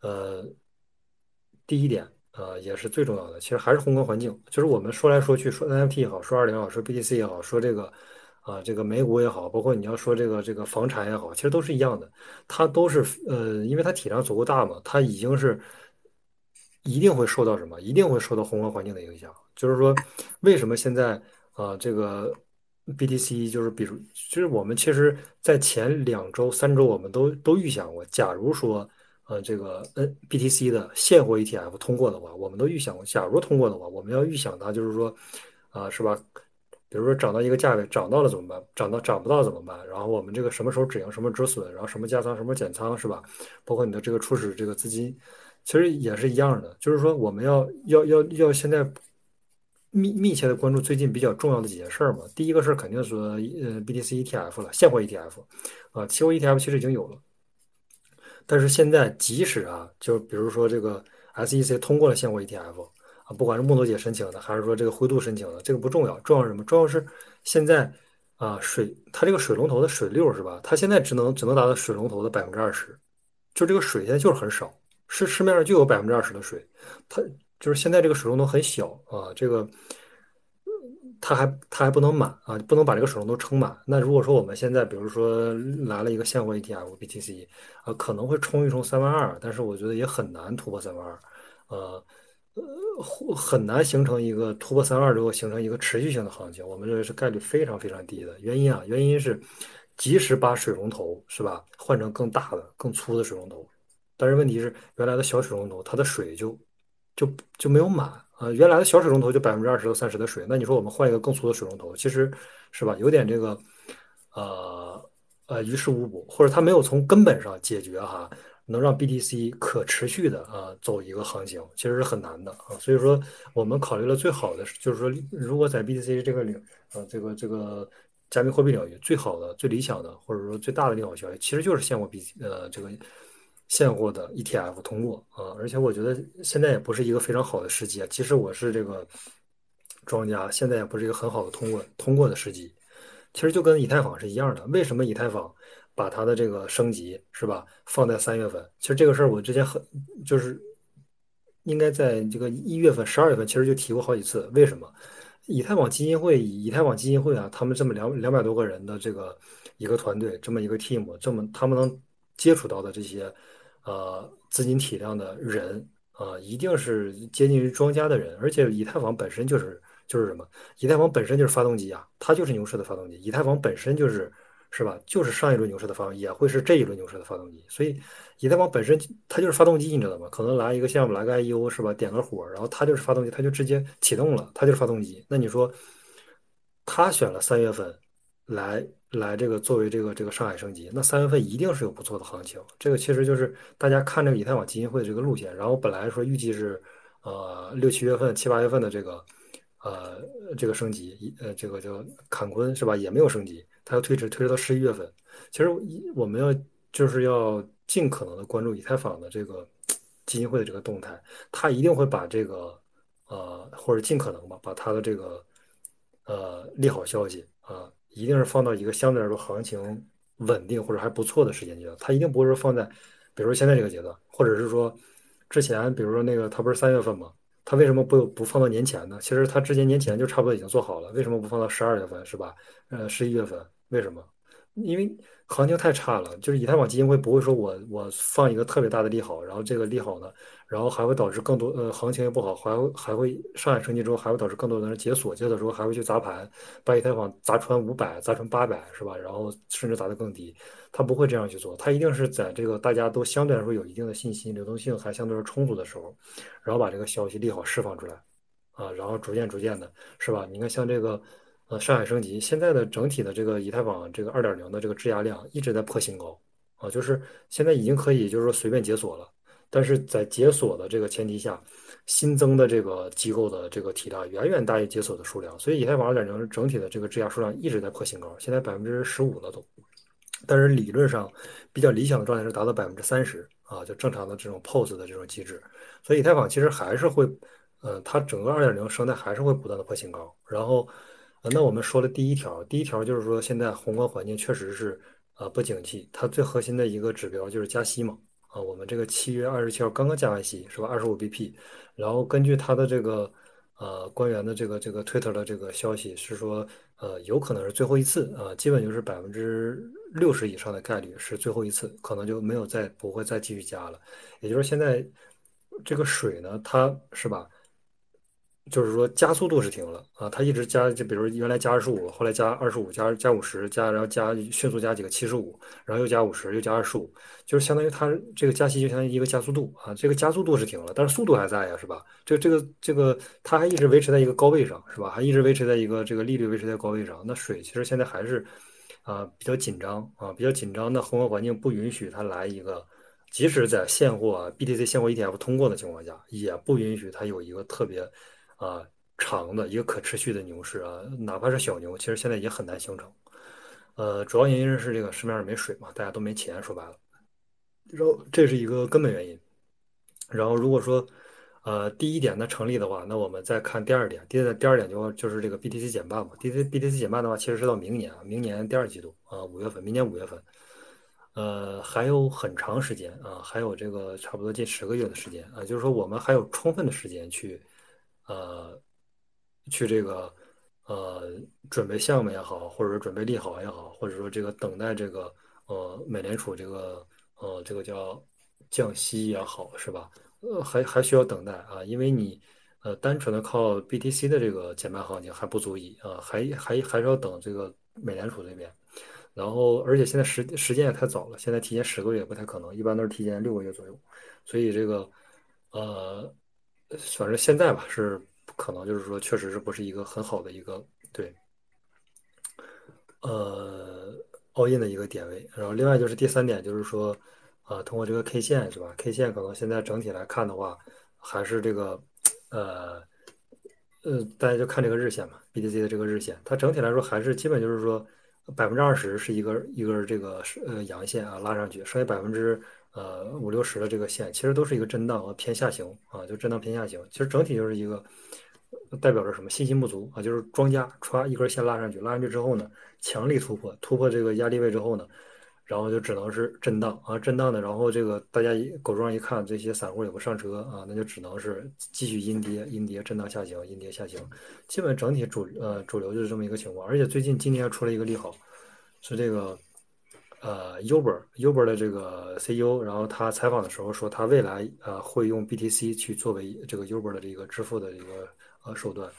呃第一点。呃，也是最重要的。其实还是宏观环境，就是我们说来说去，说 NFT 也好，说二零也好，说 BTC 也好，说这个啊，这个美股也好，包括你要说这个这个房产也好，其实都是一样的。它都是呃，因为它体量足够大嘛，它已经是一定会受到什么，一定会受到宏观环境的影响。就是说，为什么现在啊，这个 BTC 就是比如，就是我们其实在前两周、三周，我们都都预想过，假如说。呃，这个 N BTC 的现货 ETF 通过的话，我们都预想，假如通过的话，我们要预想它，就是说，啊，是吧？比如说涨到一个价位，涨到了怎么办？涨到涨不到怎么办？然后我们这个什么时候止盈，什么止损，然后什么加仓，什么减仓，是吧？包括你的这个初始这个资金，其实也是一样的，就是说我们要要要要现在密密切的关注最近比较重要的几件事儿嘛。第一个事儿肯定是呃 BTC ETF 了，现货 ETF，啊，期货 ETF 其实已经有了。但是现在，即使啊，就比如说这个 SEC 通过了现货 ETF 啊，不管是木头姐申请的，还是说这个灰度申请的，这个不重要，重要是什么？重要是现在啊，水它这个水龙头的水流是吧？它现在只能只能达到水龙头的百分之二十，就这个水现在就是很少，市市面上就有百分之二十的水，它就是现在这个水龙头很小啊，这个。它还它还不能满啊，不能把这个水龙头撑满。那如果说我们现在，比如说来了一个现货 ETF BTC，啊，可能会冲一冲三万二，但是我觉得也很难突破三万二，呃呃，很难形成一个突破三万二之后形成一个持续性的行情。我们认为是概率非常非常低的。原因啊，原因是即使把水龙头是吧换成更大的、更粗的水龙头，但是问题是原来的小水龙头它的水就就就没有满呃，原来的小水龙头就百分之二十到三十的水，那你说我们换一个更粗的水龙头，其实是吧，有点这个，呃呃于事无补，或者它没有从根本上解决哈，能让 BTC 可持续的啊走一个行情，其实是很难的啊。所以说我们考虑了最好的，就是说如果在 BTC 这个领呃这个这个加密货币领域最好的、最理想的，或者说最大的利好消息，其实就是现货 B 呃这个。现货的 ETF 通过啊，而且我觉得现在也不是一个非常好的时机啊。即使我是这个庄家，现在也不是一个很好的通过通过的时机。其实就跟以太坊是一样的。为什么以太坊把它的这个升级是吧放在三月份？其实这个事儿我之前很就是应该在这个一月份、十二月份其实就提过好几次。为什么？以太坊基金会、以太坊基金会啊，他们这么两两百多个人的这个一个团队，这么一个 team，这么他们能接触到的这些。呃，资金体量的人啊，一定是接近于庄家的人，而且以太坊本身就是就是什么？以太坊本身就是发动机啊，它就是牛市的发动机。以太坊本身就是是吧？就是上一轮牛市的发动机，也会是这一轮牛市的发动机。所以，以太坊本身它就是发动机，你知道吗？可能来一个项目，来个 IEO 是吧？点个火，然后它就是发动机，它就直接启动了，它就是发动机。那你说，他选了三月份来？来这个作为这个这个上海升级，那三月份一定是有不错的行情。这个其实就是大家看这个以太坊基金会的这个路线，然后本来说预计是呃六七月份、七八月份的这个呃这个升级，呃这个叫坎昆是吧？也没有升级，它要推迟，推迟到十一月份。其实我们要就是要尽可能的关注以太坊的这个基金会的这个动态，它一定会把这个呃或者尽可能吧，把它的这个呃利好消息啊。一定是放到一个相对来说行情稳定或者还不错的时间阶段，它一定不会说放在，比如说现在这个阶段，或者是说之前，比如说那个它不是三月份吗？它为什么不不放到年前呢？其实它之前年前就差不多已经做好了，为什么不放到十二月份是吧？呃，十一月份为什么？因为行情太差了，就是以太坊基金会不会说我我放一个特别大的利好，然后这个利好呢？然后还会导致更多呃行情也不好，还会还会上海升级之后还会导致更多的人解锁，解锁之后还会去砸盘，把以太坊砸穿五百，砸穿八百是吧？然后甚至砸得更低，他不会这样去做，他一定是在这个大家都相对来说有一定的信心、流动性还相对是充足的时候，然后把这个消息利好释放出来，啊，然后逐渐逐渐的是吧？你看像这个上海升级，现在的整体的这个以太坊这个二点零的这个质押量一直在破新高啊，就是现在已经可以就是说随便解锁了。但是在解锁的这个前提下，新增的这个机构的这个体量远远大于解锁的数量，所以以太坊二点零整体的这个质押数量一直在破新高，现在百分之十五了都。但是理论上比较理想的状态是达到百分之三十啊，就正常的这种 POS 的这种机制。所以以太坊其实还是会，呃，它整个二点零生态还是会不断的破新高。然后，那我们说了第一条，第一条就是说现在宏观环境确实是啊不景气，它最核心的一个指标就是加息嘛。啊，我们这个七月二十七号刚刚加完息，是吧？二十五 BP，然后根据他的这个呃官员的这个这个 Twitter 的这个消息是说，呃，有可能是最后一次啊，基本就是百分之六十以上的概率是最后一次，可能就没有再不会再继续加了。也就是现在这个水呢，它是吧？就是说加速度是停了啊，它一直加，就比如原来加二十五，后来加二十五，加加五十，加然后加迅速加几个七十五，然后又加五十，又加二十五，就是相当于它这个加息就相当于一个加速度啊，这个加速度是停了，但是速度还在呀，是吧？这这个这个它还一直维持在一个高位上，是吧？还一直维持在一个这个利率维持在高位上，那水其实现在还是啊比较紧张啊，比较紧张那宏观环境不允许它来一个，即使在现货 BTC 现货 ETF 通过的情况下，也不允许它有一个特别。啊，长的一个可持续的牛市啊，哪怕是小牛，其实现在也很难形成。呃，主要原因是这个市面上没水嘛，大家都没钱，说白了，然后这是一个根本原因。然后如果说呃第一点呢成立的话，那我们再看第二点，第二第二点就就是这个 BTC 减半嘛，BTC BTC 减半的话，其实是到明年啊，明年第二季度啊，五月份，明年五月份，呃，还有很长时间啊，还有这个差不多近十个月的时间啊，就是说我们还有充分的时间去。呃，去这个呃准备项目也好，或者准备利好也好，或者说这个等待这个呃美联储这个呃这个叫降息也好，是吧？呃，还还需要等待啊，因为你呃单纯的靠 BTC 的这个减半行情还不足以啊，还还还是要等这个美联储这边。然后，而且现在时时间也太早了，现在提前十个月不太可能，一般都是提前六个月左右。所以这个呃。反正现在吧是可能就是说确实是不是一个很好的一个对，呃，all in 的一个点位。然后另外就是第三点就是说，啊，通过这个 K 线是吧？K 线可能现在整体来看的话，还是这个呃呃，大家就看这个日线嘛，BTC 的这个日线，它整体来说还是基本就是说百分之二十是一根一根这个是呃阳线啊拉上去，剩下百分之。呃，五六十的这个线其实都是一个震荡和偏下行啊，就震荡偏下行。其实整体就是一个代表着什么信心不足啊，就是庄家歘一根线拉上去，拉上去之后呢，强力突破，突破这个压力位之后呢，然后就只能是震荡啊，震荡的。然后这个大家一狗庄一看，这些散户也不上车啊，那就只能是继续阴跌，阴跌震荡下行，阴跌下行。基本整体主呃主流就是这么一个情况。而且最近今天出了一个利好，是这个。呃，Uber Uber 的这个 CEO，然后他采访的时候说，他未来呃会用 BTC 去作为这个 Uber 的这个支付的一个呃手段。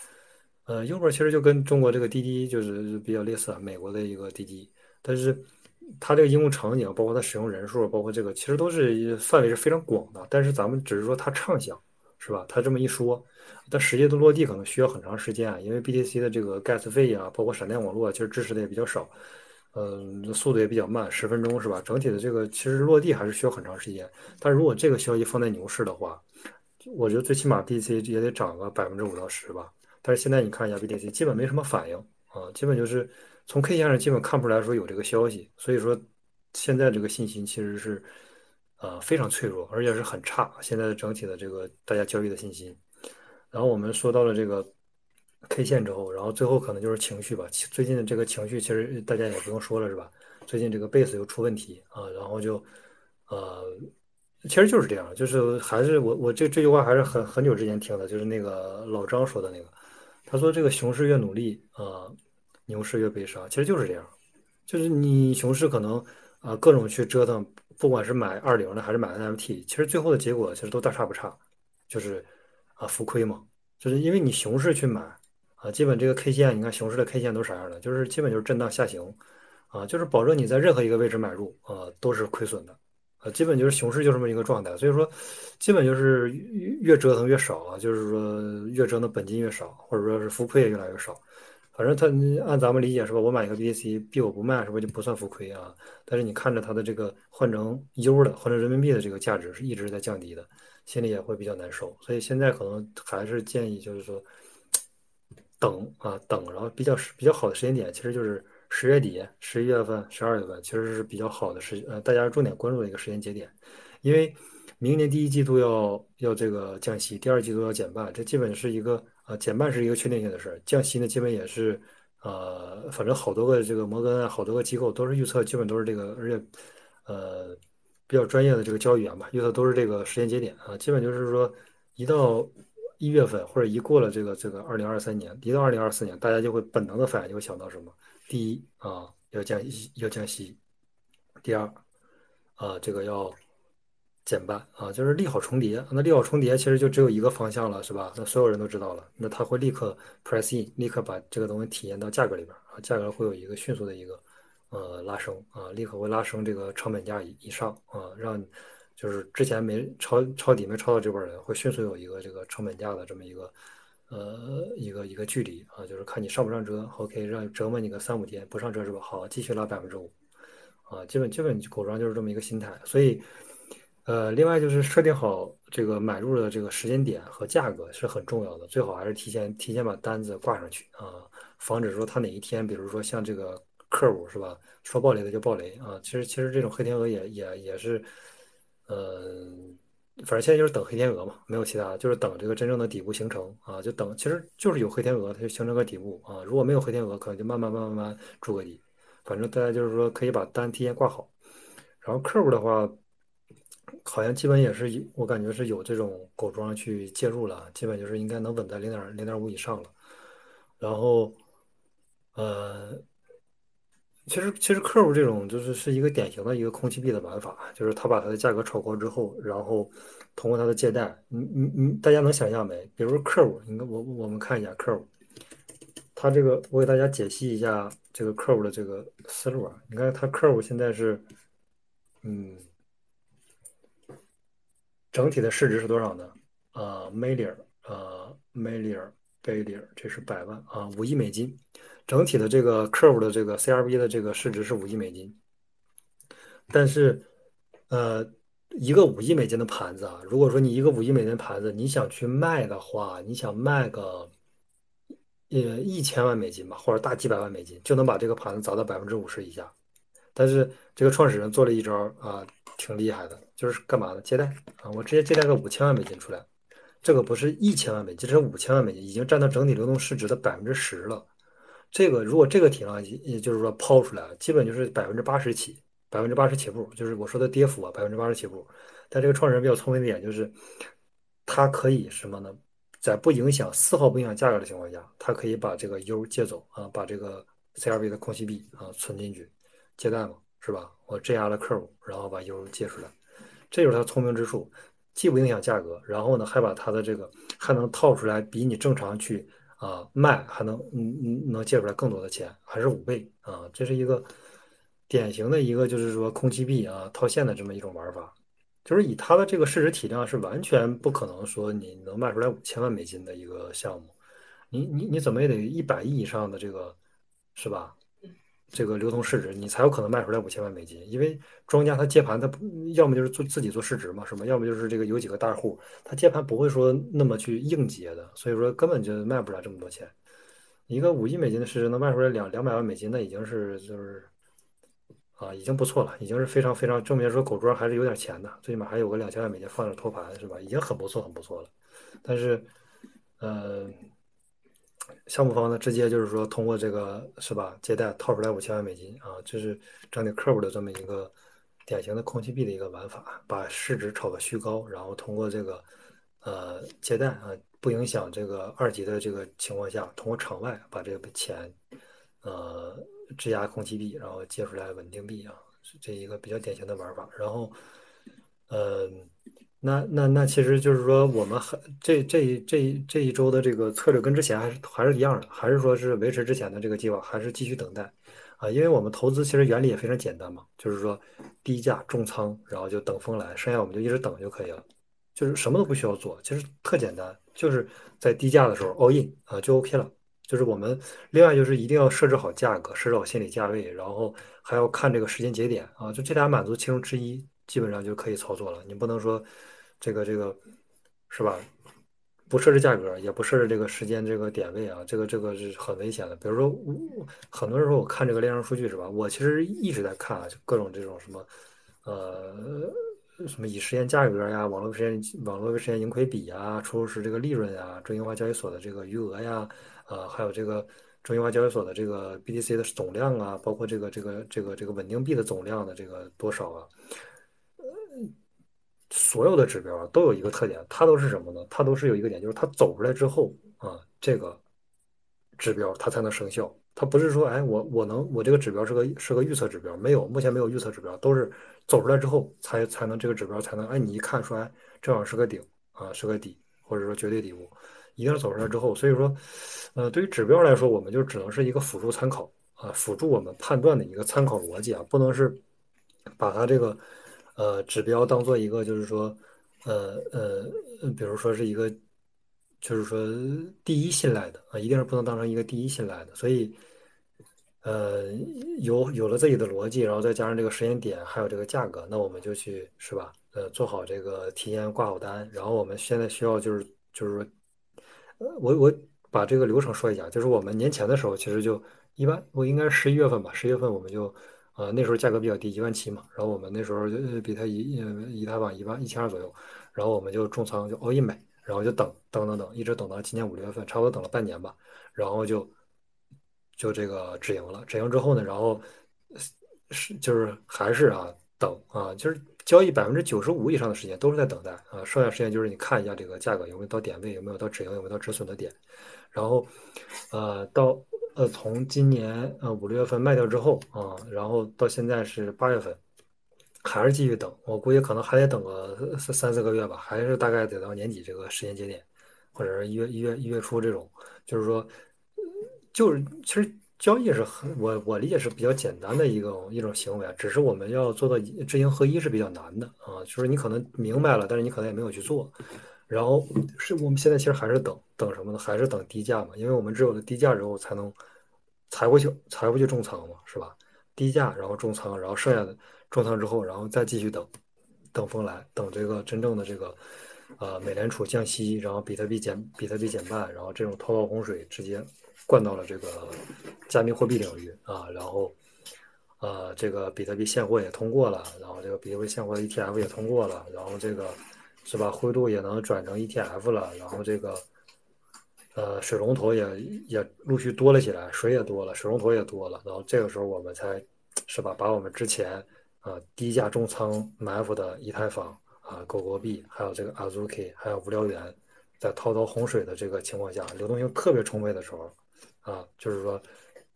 呃，Uber 其实就跟中国这个滴滴就是比较类似，美国的一个滴滴，但是它这个应用场景，包括它使用人数，包括这个其实都是范围是非常广的。但是咱们只是说它畅想，是吧？他这么一说，但实际的落地可能需要很长时间啊，因为 BTC 的这个 gas 费啊，包括闪电网络，其实支持的也比较少。嗯，速度也比较慢，十分钟是吧？整体的这个其实落地还是需要很长时间。但如果这个消息放在牛市的话，我觉得最起码 BTC 也得涨个百分之五到十吧。但是现在你看一下 BTC，基本没什么反应啊，基本就是从 K 线上基本看不出来说有这个消息。所以说现在这个信心其实是呃非常脆弱，而且是很差。现在的整体的这个大家交易的信心。然后我们说到了这个。K 线之后，然后最后可能就是情绪吧。最近的这个情绪，其实大家也不用说了，是吧？最近这个贝斯又出问题啊，然后就，呃，其实就是这样，就是还是我我这这句话还是很很久之前听的，就是那个老张说的那个，他说这个熊市越努力啊，牛市越悲伤，其实就是这样，就是你熊市可能啊各种去折腾，不管是买二零的还是买 NFT，其实最后的结果其实都大差不差，就是啊浮亏嘛，就是因为你熊市去买。啊，基本这个 K 线，你看熊市的 K 线都啥样的？就是基本就是震荡下行，啊，就是保证你在任何一个位置买入，啊，都是亏损的，啊，基本就是熊市就这么一个状态。所以说，基本就是越折腾越少啊，就是说越折腾本金越少，或者说是浮亏也越来越少。反正他按咱们理解是吧？我买一个 BTC，币我不卖是不是就不算浮亏啊？但是你看着它的这个换成 U 的，换成人民币的这个价值是一直在降低的，心里也会比较难受。所以现在可能还是建议就是说。等啊等，然后比较比较好的时间点，其实就是十月底、十一月份、十二月份，其实是比较好的时呃，大家重点关注的一个时间节点。因为明年第一季度要要这个降息，第二季度要减半，这基本是一个呃减半是一个确定性的事儿，降息呢基本也是呃，反正好多个这个摩根，好多个机构都是预测，基本都是这个，而且呃比较专业的这个交易员吧，预测都是这个时间节点啊，基本就是说一到。一月份或者一过了这个这个二零二三年，一到二零二四年，大家就会本能的反应就会想到什么？第一啊，要降息要降息；第二啊，这个要减半啊，就是利好重叠。那利好重叠其实就只有一个方向了，是吧？那所有人都知道了，那他会立刻 price in，立刻把这个东西体验到价格里边啊，价格会有一个迅速的一个呃拉升啊，立刻会拉升这个成本价以以上啊，让。就是之前没抄抄底没抄到这波人，会迅速有一个这个成本价的这么一个，呃，一个一个距离啊，就是看你上不上车，OK，让折磨你个三五天，不上车是吧？好，继续拉百分之五，啊，基本基本狗庄就是这么一个心态。所以，呃，另外就是设定好这个买入的这个时间点和价格是很重要的，最好还是提前提前把单子挂上去啊，防止说他哪一天，比如说像这个客户是吧，说暴雷的就暴雷啊。其实其实这种黑天鹅也也也是。嗯，反正现在就是等黑天鹅嘛，没有其他，就是等这个真正的底部形成啊，就等，其实就是有黑天鹅，它就形成个底部啊。如果没有黑天鹅，可能就慢慢慢慢慢筑个底。反正大家就是说可以把单提前挂好。然后客户的话，好像基本也是，我感觉是有这种狗庄去介入了，基本就是应该能稳在零点零点五以上了。然后，呃。其实，其实客户这种就是是一个典型的一个空气币的玩法，就是他把它的价格炒高之后，然后通过他的借贷，你你你，大家能想象没？比如客户，你看我我们看一下客户，他这个我给大家解析一下这个客户的这个思路啊。你看他客户现在是，嗯，整体的市值是多少呢？啊，million 呃 million billion，这是百万啊，五亿美金。整体的这个 curve 的这个 CRV 的这个市值是五亿美金。但是，呃，一个五亿美金的盘子啊，如果说你一个五亿美金的盘子，你想去卖的话，你想卖个呃一千万美金吧，或者大几百万美金，就能把这个盘子砸到百分之五十以下。但是这个创始人做了一招啊，挺厉害的，就是干嘛呢？借贷啊，我直接借贷个五千万美金出来，这个不是一千万美金，这是五千万美金，已经占到整体流动市值的百分之十了。这个如果这个体量，也就是说抛出来，基本就是百分之八十起。百分之八十起步，就是我说的跌幅啊，百分之八十起步。但这个创始人比较聪明的点就是，他可以什么呢？在不影响丝毫不影响价格的情况下，他可以把这个 U 借走啊，把这个 CRV 的空隙币啊存进去，借贷嘛，是吧？我质押了客户，然后把 U 借出来，这就是他聪明之处，既不影响价格，然后呢还把他的这个还能套出来，比你正常去啊卖还能嗯嗯能借出来更多的钱，还是五倍啊，这是一个。典型的一个就是说空气币啊套现的这么一种玩法，就是以它的这个市值体量是完全不可能说你能卖出来五千万美金的一个项目，你你你怎么也得一百亿以上的这个是吧？这个流通市值你才有可能卖出来五千万美金，因为庄家他接盘他要么就是做自己做市值嘛，是吧？要么就是这个有几个大户他接盘不会说那么去硬接的，所以说根本就卖不了这么多钱。一个五亿美金的市值能卖出来两两百万美金，那已经是就是。啊，已经不错了，已经是非常非常证明说狗庄还是有点钱的，最起码还有个两千万美金放着托盘，是吧？已经很不错，很不错了。但是，呃，项目方呢，直接就是说通过这个是吧，借贷套出来五千万美金啊，这是整体客户的这么一个典型的空气币的一个玩法，把市值炒个虚高，然后通过这个呃借贷啊，不影响这个二级的这个情况下，通过场外把这个钱呃。质押空气币，然后借出来稳定币啊，这一个比较典型的玩法。然后，呃，那那那其实就是说，我们还这这这这一周的这个策略跟之前还是还是一样的，还是说是维持之前的这个计划，还是继续等待啊？因为我们投资其实原理也非常简单嘛，就是说低价重仓，然后就等风来，剩下我们就一直等就可以了，就是什么都不需要做，其实特简单，就是在低价的时候 all in 啊就 OK 了。就是我们另外就是一定要设置好价格，设置好心理价位，然后还要看这个时间节点啊，就这俩满足其中之一，基本上就可以操作了。你不能说这个这个是吧？不设置价格，也不设置这个时间这个点位啊，这个这个是很危险的。比如说，我很多人说我看这个链上数据是吧？我其实一直在看啊，就各种这种什么呃。什么以实现价格呀，网络实现网络实现盈亏比呀，初始这个利润呀，中心化交易所的这个余额呀，呃，还有这个中心化交易所的这个 BTC 的总量啊，包括这个这个这个这个稳定币的总量的这个多少啊，所有的指标都有一个特点，它都是什么呢？它都是有一个点，就是它走出来之后啊，这个指标它才能生效。它不是说，哎，我我能我这个指标是个是个预测指标，没有，目前没有预测指标，都是走出来之后才才能这个指标才能，哎，你一看说，哎，正好是个顶啊，是个底，或者说绝对底部，一定要走出来之后，所以说，呃，对于指标来说，我们就只能是一个辅助参考啊，辅助我们判断的一个参考逻辑啊，不能是把它这个呃指标当做一个就是说，呃呃，比如说是一个。就是说，第一信赖的啊，一定是不能当成一个第一信赖的。所以，呃，有有了自己的逻辑，然后再加上这个时间点，还有这个价格，那我们就去是吧？呃，做好这个提前挂好单。然后我们现在需要就是就是说，我我把这个流程说一下，就是我们年前的时候其实就一般，我应该是十一月份吧，十月份我们就啊那时候价格比较低，一万七嘛。然后我们那时候就比它以以太坊一万一千二左右，然后我们就重仓就 all in 买。然后就等等等等，一直等到今年五六月份，差不多等了半年吧。然后就就这个止盈了。止盈之后呢，然后是就是还是啊等啊，就是交易百分之九十五以上的时间都是在等待啊，剩下时间就是你看一下这个价格有没有到点位，有没有到止盈，有没有到止损的点。然后呃到呃从今年呃五六月份卖掉之后啊，然后到现在是八月份。还是继续等，我估计可能还得等个三三四个月吧，还是大概得到年底这个时间节点，或者是一月一月一月初这种，就是说，就是其实交易是很我我理解是比较简单的一种一种行为，只是我们要做到知行合一是比较难的啊，就是你可能明白了，但是你可能也没有去做，然后是我们现在其实还是等等什么呢？还是等低价嘛，因为我们只有了低价之后才能才会去才会去重仓嘛，是吧？低价然后重仓，然后剩下的重仓之后，然后再继续等等风来，等这个真正的这个呃美联储降息，然后比特币减比特币减半，然后这种滔滔洪水直接灌到了这个加密货币领域啊，然后。呃，这个比特币现货也通过了，然后这个比特币现货的 ETF 也通过了，然后这个是吧，灰度也能转成 ETF 了，然后这个呃水龙头也也陆续多了起来，水也多了，水龙头也多了，然后这个时候我们才是吧，把我们之前啊低价重仓埋伏的以太坊啊狗狗币，还有这个 Azuki，还有无聊猿，在滔滔洪水的这个情况下，流动性特别充沛的时候啊，就是说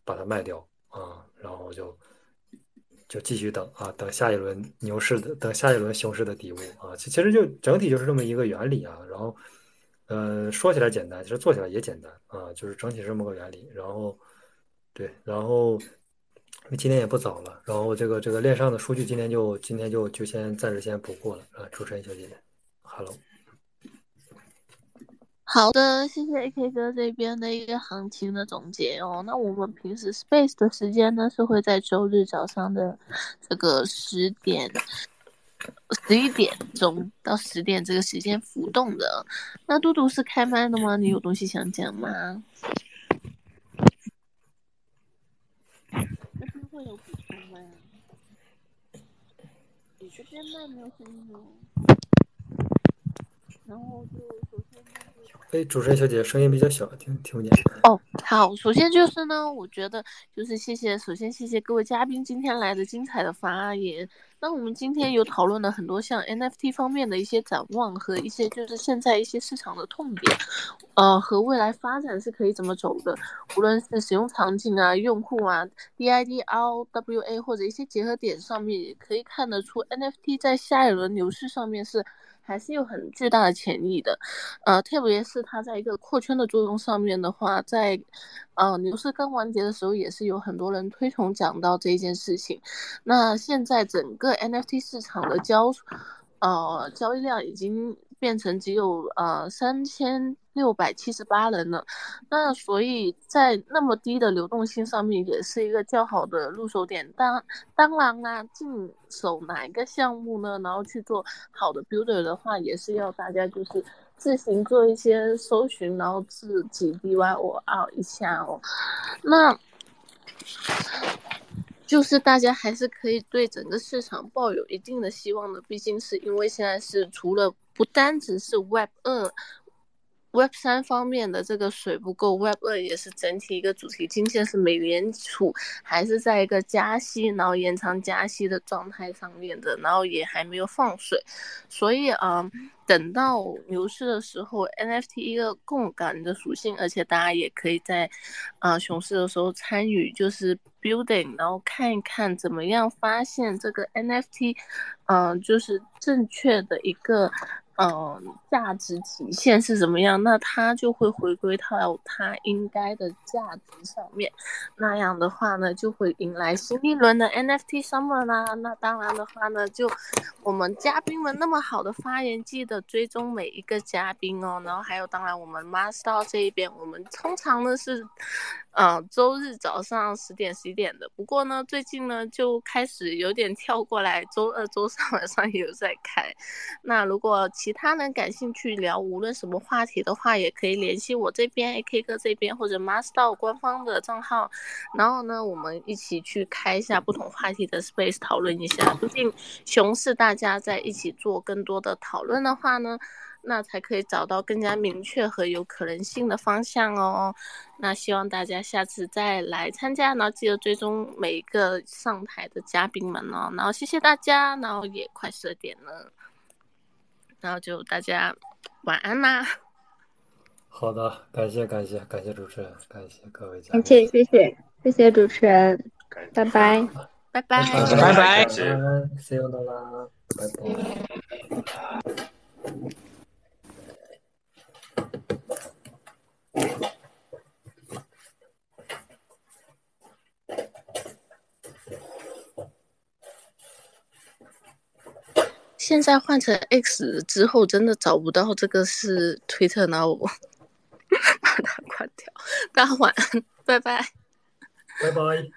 把它卖掉啊，然后就。就继续等啊，等下一轮牛市的，等下一轮熊市的底部啊，其其实就整体就是这么一个原理啊。然后，呃，说起来简单，其实做起来也简单啊，就是整体是这么个原理。然后，对，然后今天也不早了，然后这个这个链上的数据今天就今天就就先暂时先不过了啊。主持人小姐姐，Hello。好的，谢谢 AK 哥这边的一个行情的总结哦。那我们平时 Space 的时间呢，是会在周日早上的这个十点、十一点钟到十点这个时间浮动的。那嘟嘟是开麦的吗？你有东西想讲吗？这边会有补充吗？你这边麦没有声音哦。然后就首。哎，主持人小姐声音比较小，听听不见。哦，好，首先就是呢，我觉得就是谢谢，首先谢谢各位嘉宾今天来的精彩的发言。那我们今天有讨论了很多像 NFT 方面的一些展望和一些就是现在一些市场的痛点，呃，和未来发展是可以怎么走的，无论是使用场景啊、用户啊、DID、RWA 或者一些结合点上面，也可以看得出 NFT 在下一轮牛市上面是。还是有很巨大的潜力的，呃，特别是它在一个扩圈的作用上面的话，在呃牛市刚完结的时候，也是有很多人推崇讲到这件事情。那现在整个 NFT 市场的交呃交易量已经。变成只有呃三千六百七十八人了，那所以在那么低的流动性上面，也是一个较好的入手点。当当然啦，进手哪一个项目呢？然后去做好的 builder 的话，也是要大家就是自行做一些搜寻，然后自己 DY 我 out 一下哦。那。就是大家还是可以对整个市场抱有一定的希望的，毕竟是因为现在是除了不单只是 Web 二。Web 三方面的这个水不够，Web 二也是整体一个主题。今天是美联储还是在一个加息，然后延长加息的状态上面的，然后也还没有放水，所以啊，等到牛市的时候，NFT 一个共感的属性，而且大家也可以在啊熊市的时候参与，就是 building，然后看一看怎么样发现这个 NFT，嗯，就是正确的一个。嗯，价值体现是怎么样？那它就会回归到它应该的价值上面。那样的话呢，就会迎来新一轮的 NFT Summer 啦。那当然的话呢，就我们嘉宾们那么好的发言，记得追踪每一个嘉宾哦。然后还有，当然我们 Master 这一边，我们通常呢是。嗯，周日早上十点十一点的。不过呢，最近呢就开始有点跳过来，周二、周三晚上也有在开。那如果其他人感兴趣聊无论什么话题的话，也可以联系我这边 AK 哥这边或者 Master 官方的账号。然后呢，我们一起去开一下不同话题的 Space 讨论一下。毕竟熊市大家在一起做更多的讨论的话呢。那才可以找到更加明确和有可能性的方向哦。那希望大家下次再来参加，然后记得追踪每一个上台的嘉宾们哦。然后谢谢大家，然后也快十二点了，然后就大家晚安啦。好的，感谢感谢感谢主持人，感谢各位嘉宾，谢谢谢谢谢谢主持人，拜拜拜拜拜拜，See you 啦，拜拜。现在换成 X 之后，真的找不到这个是 Twitter，那我 把它关掉。大家晚安，拜拜。拜拜。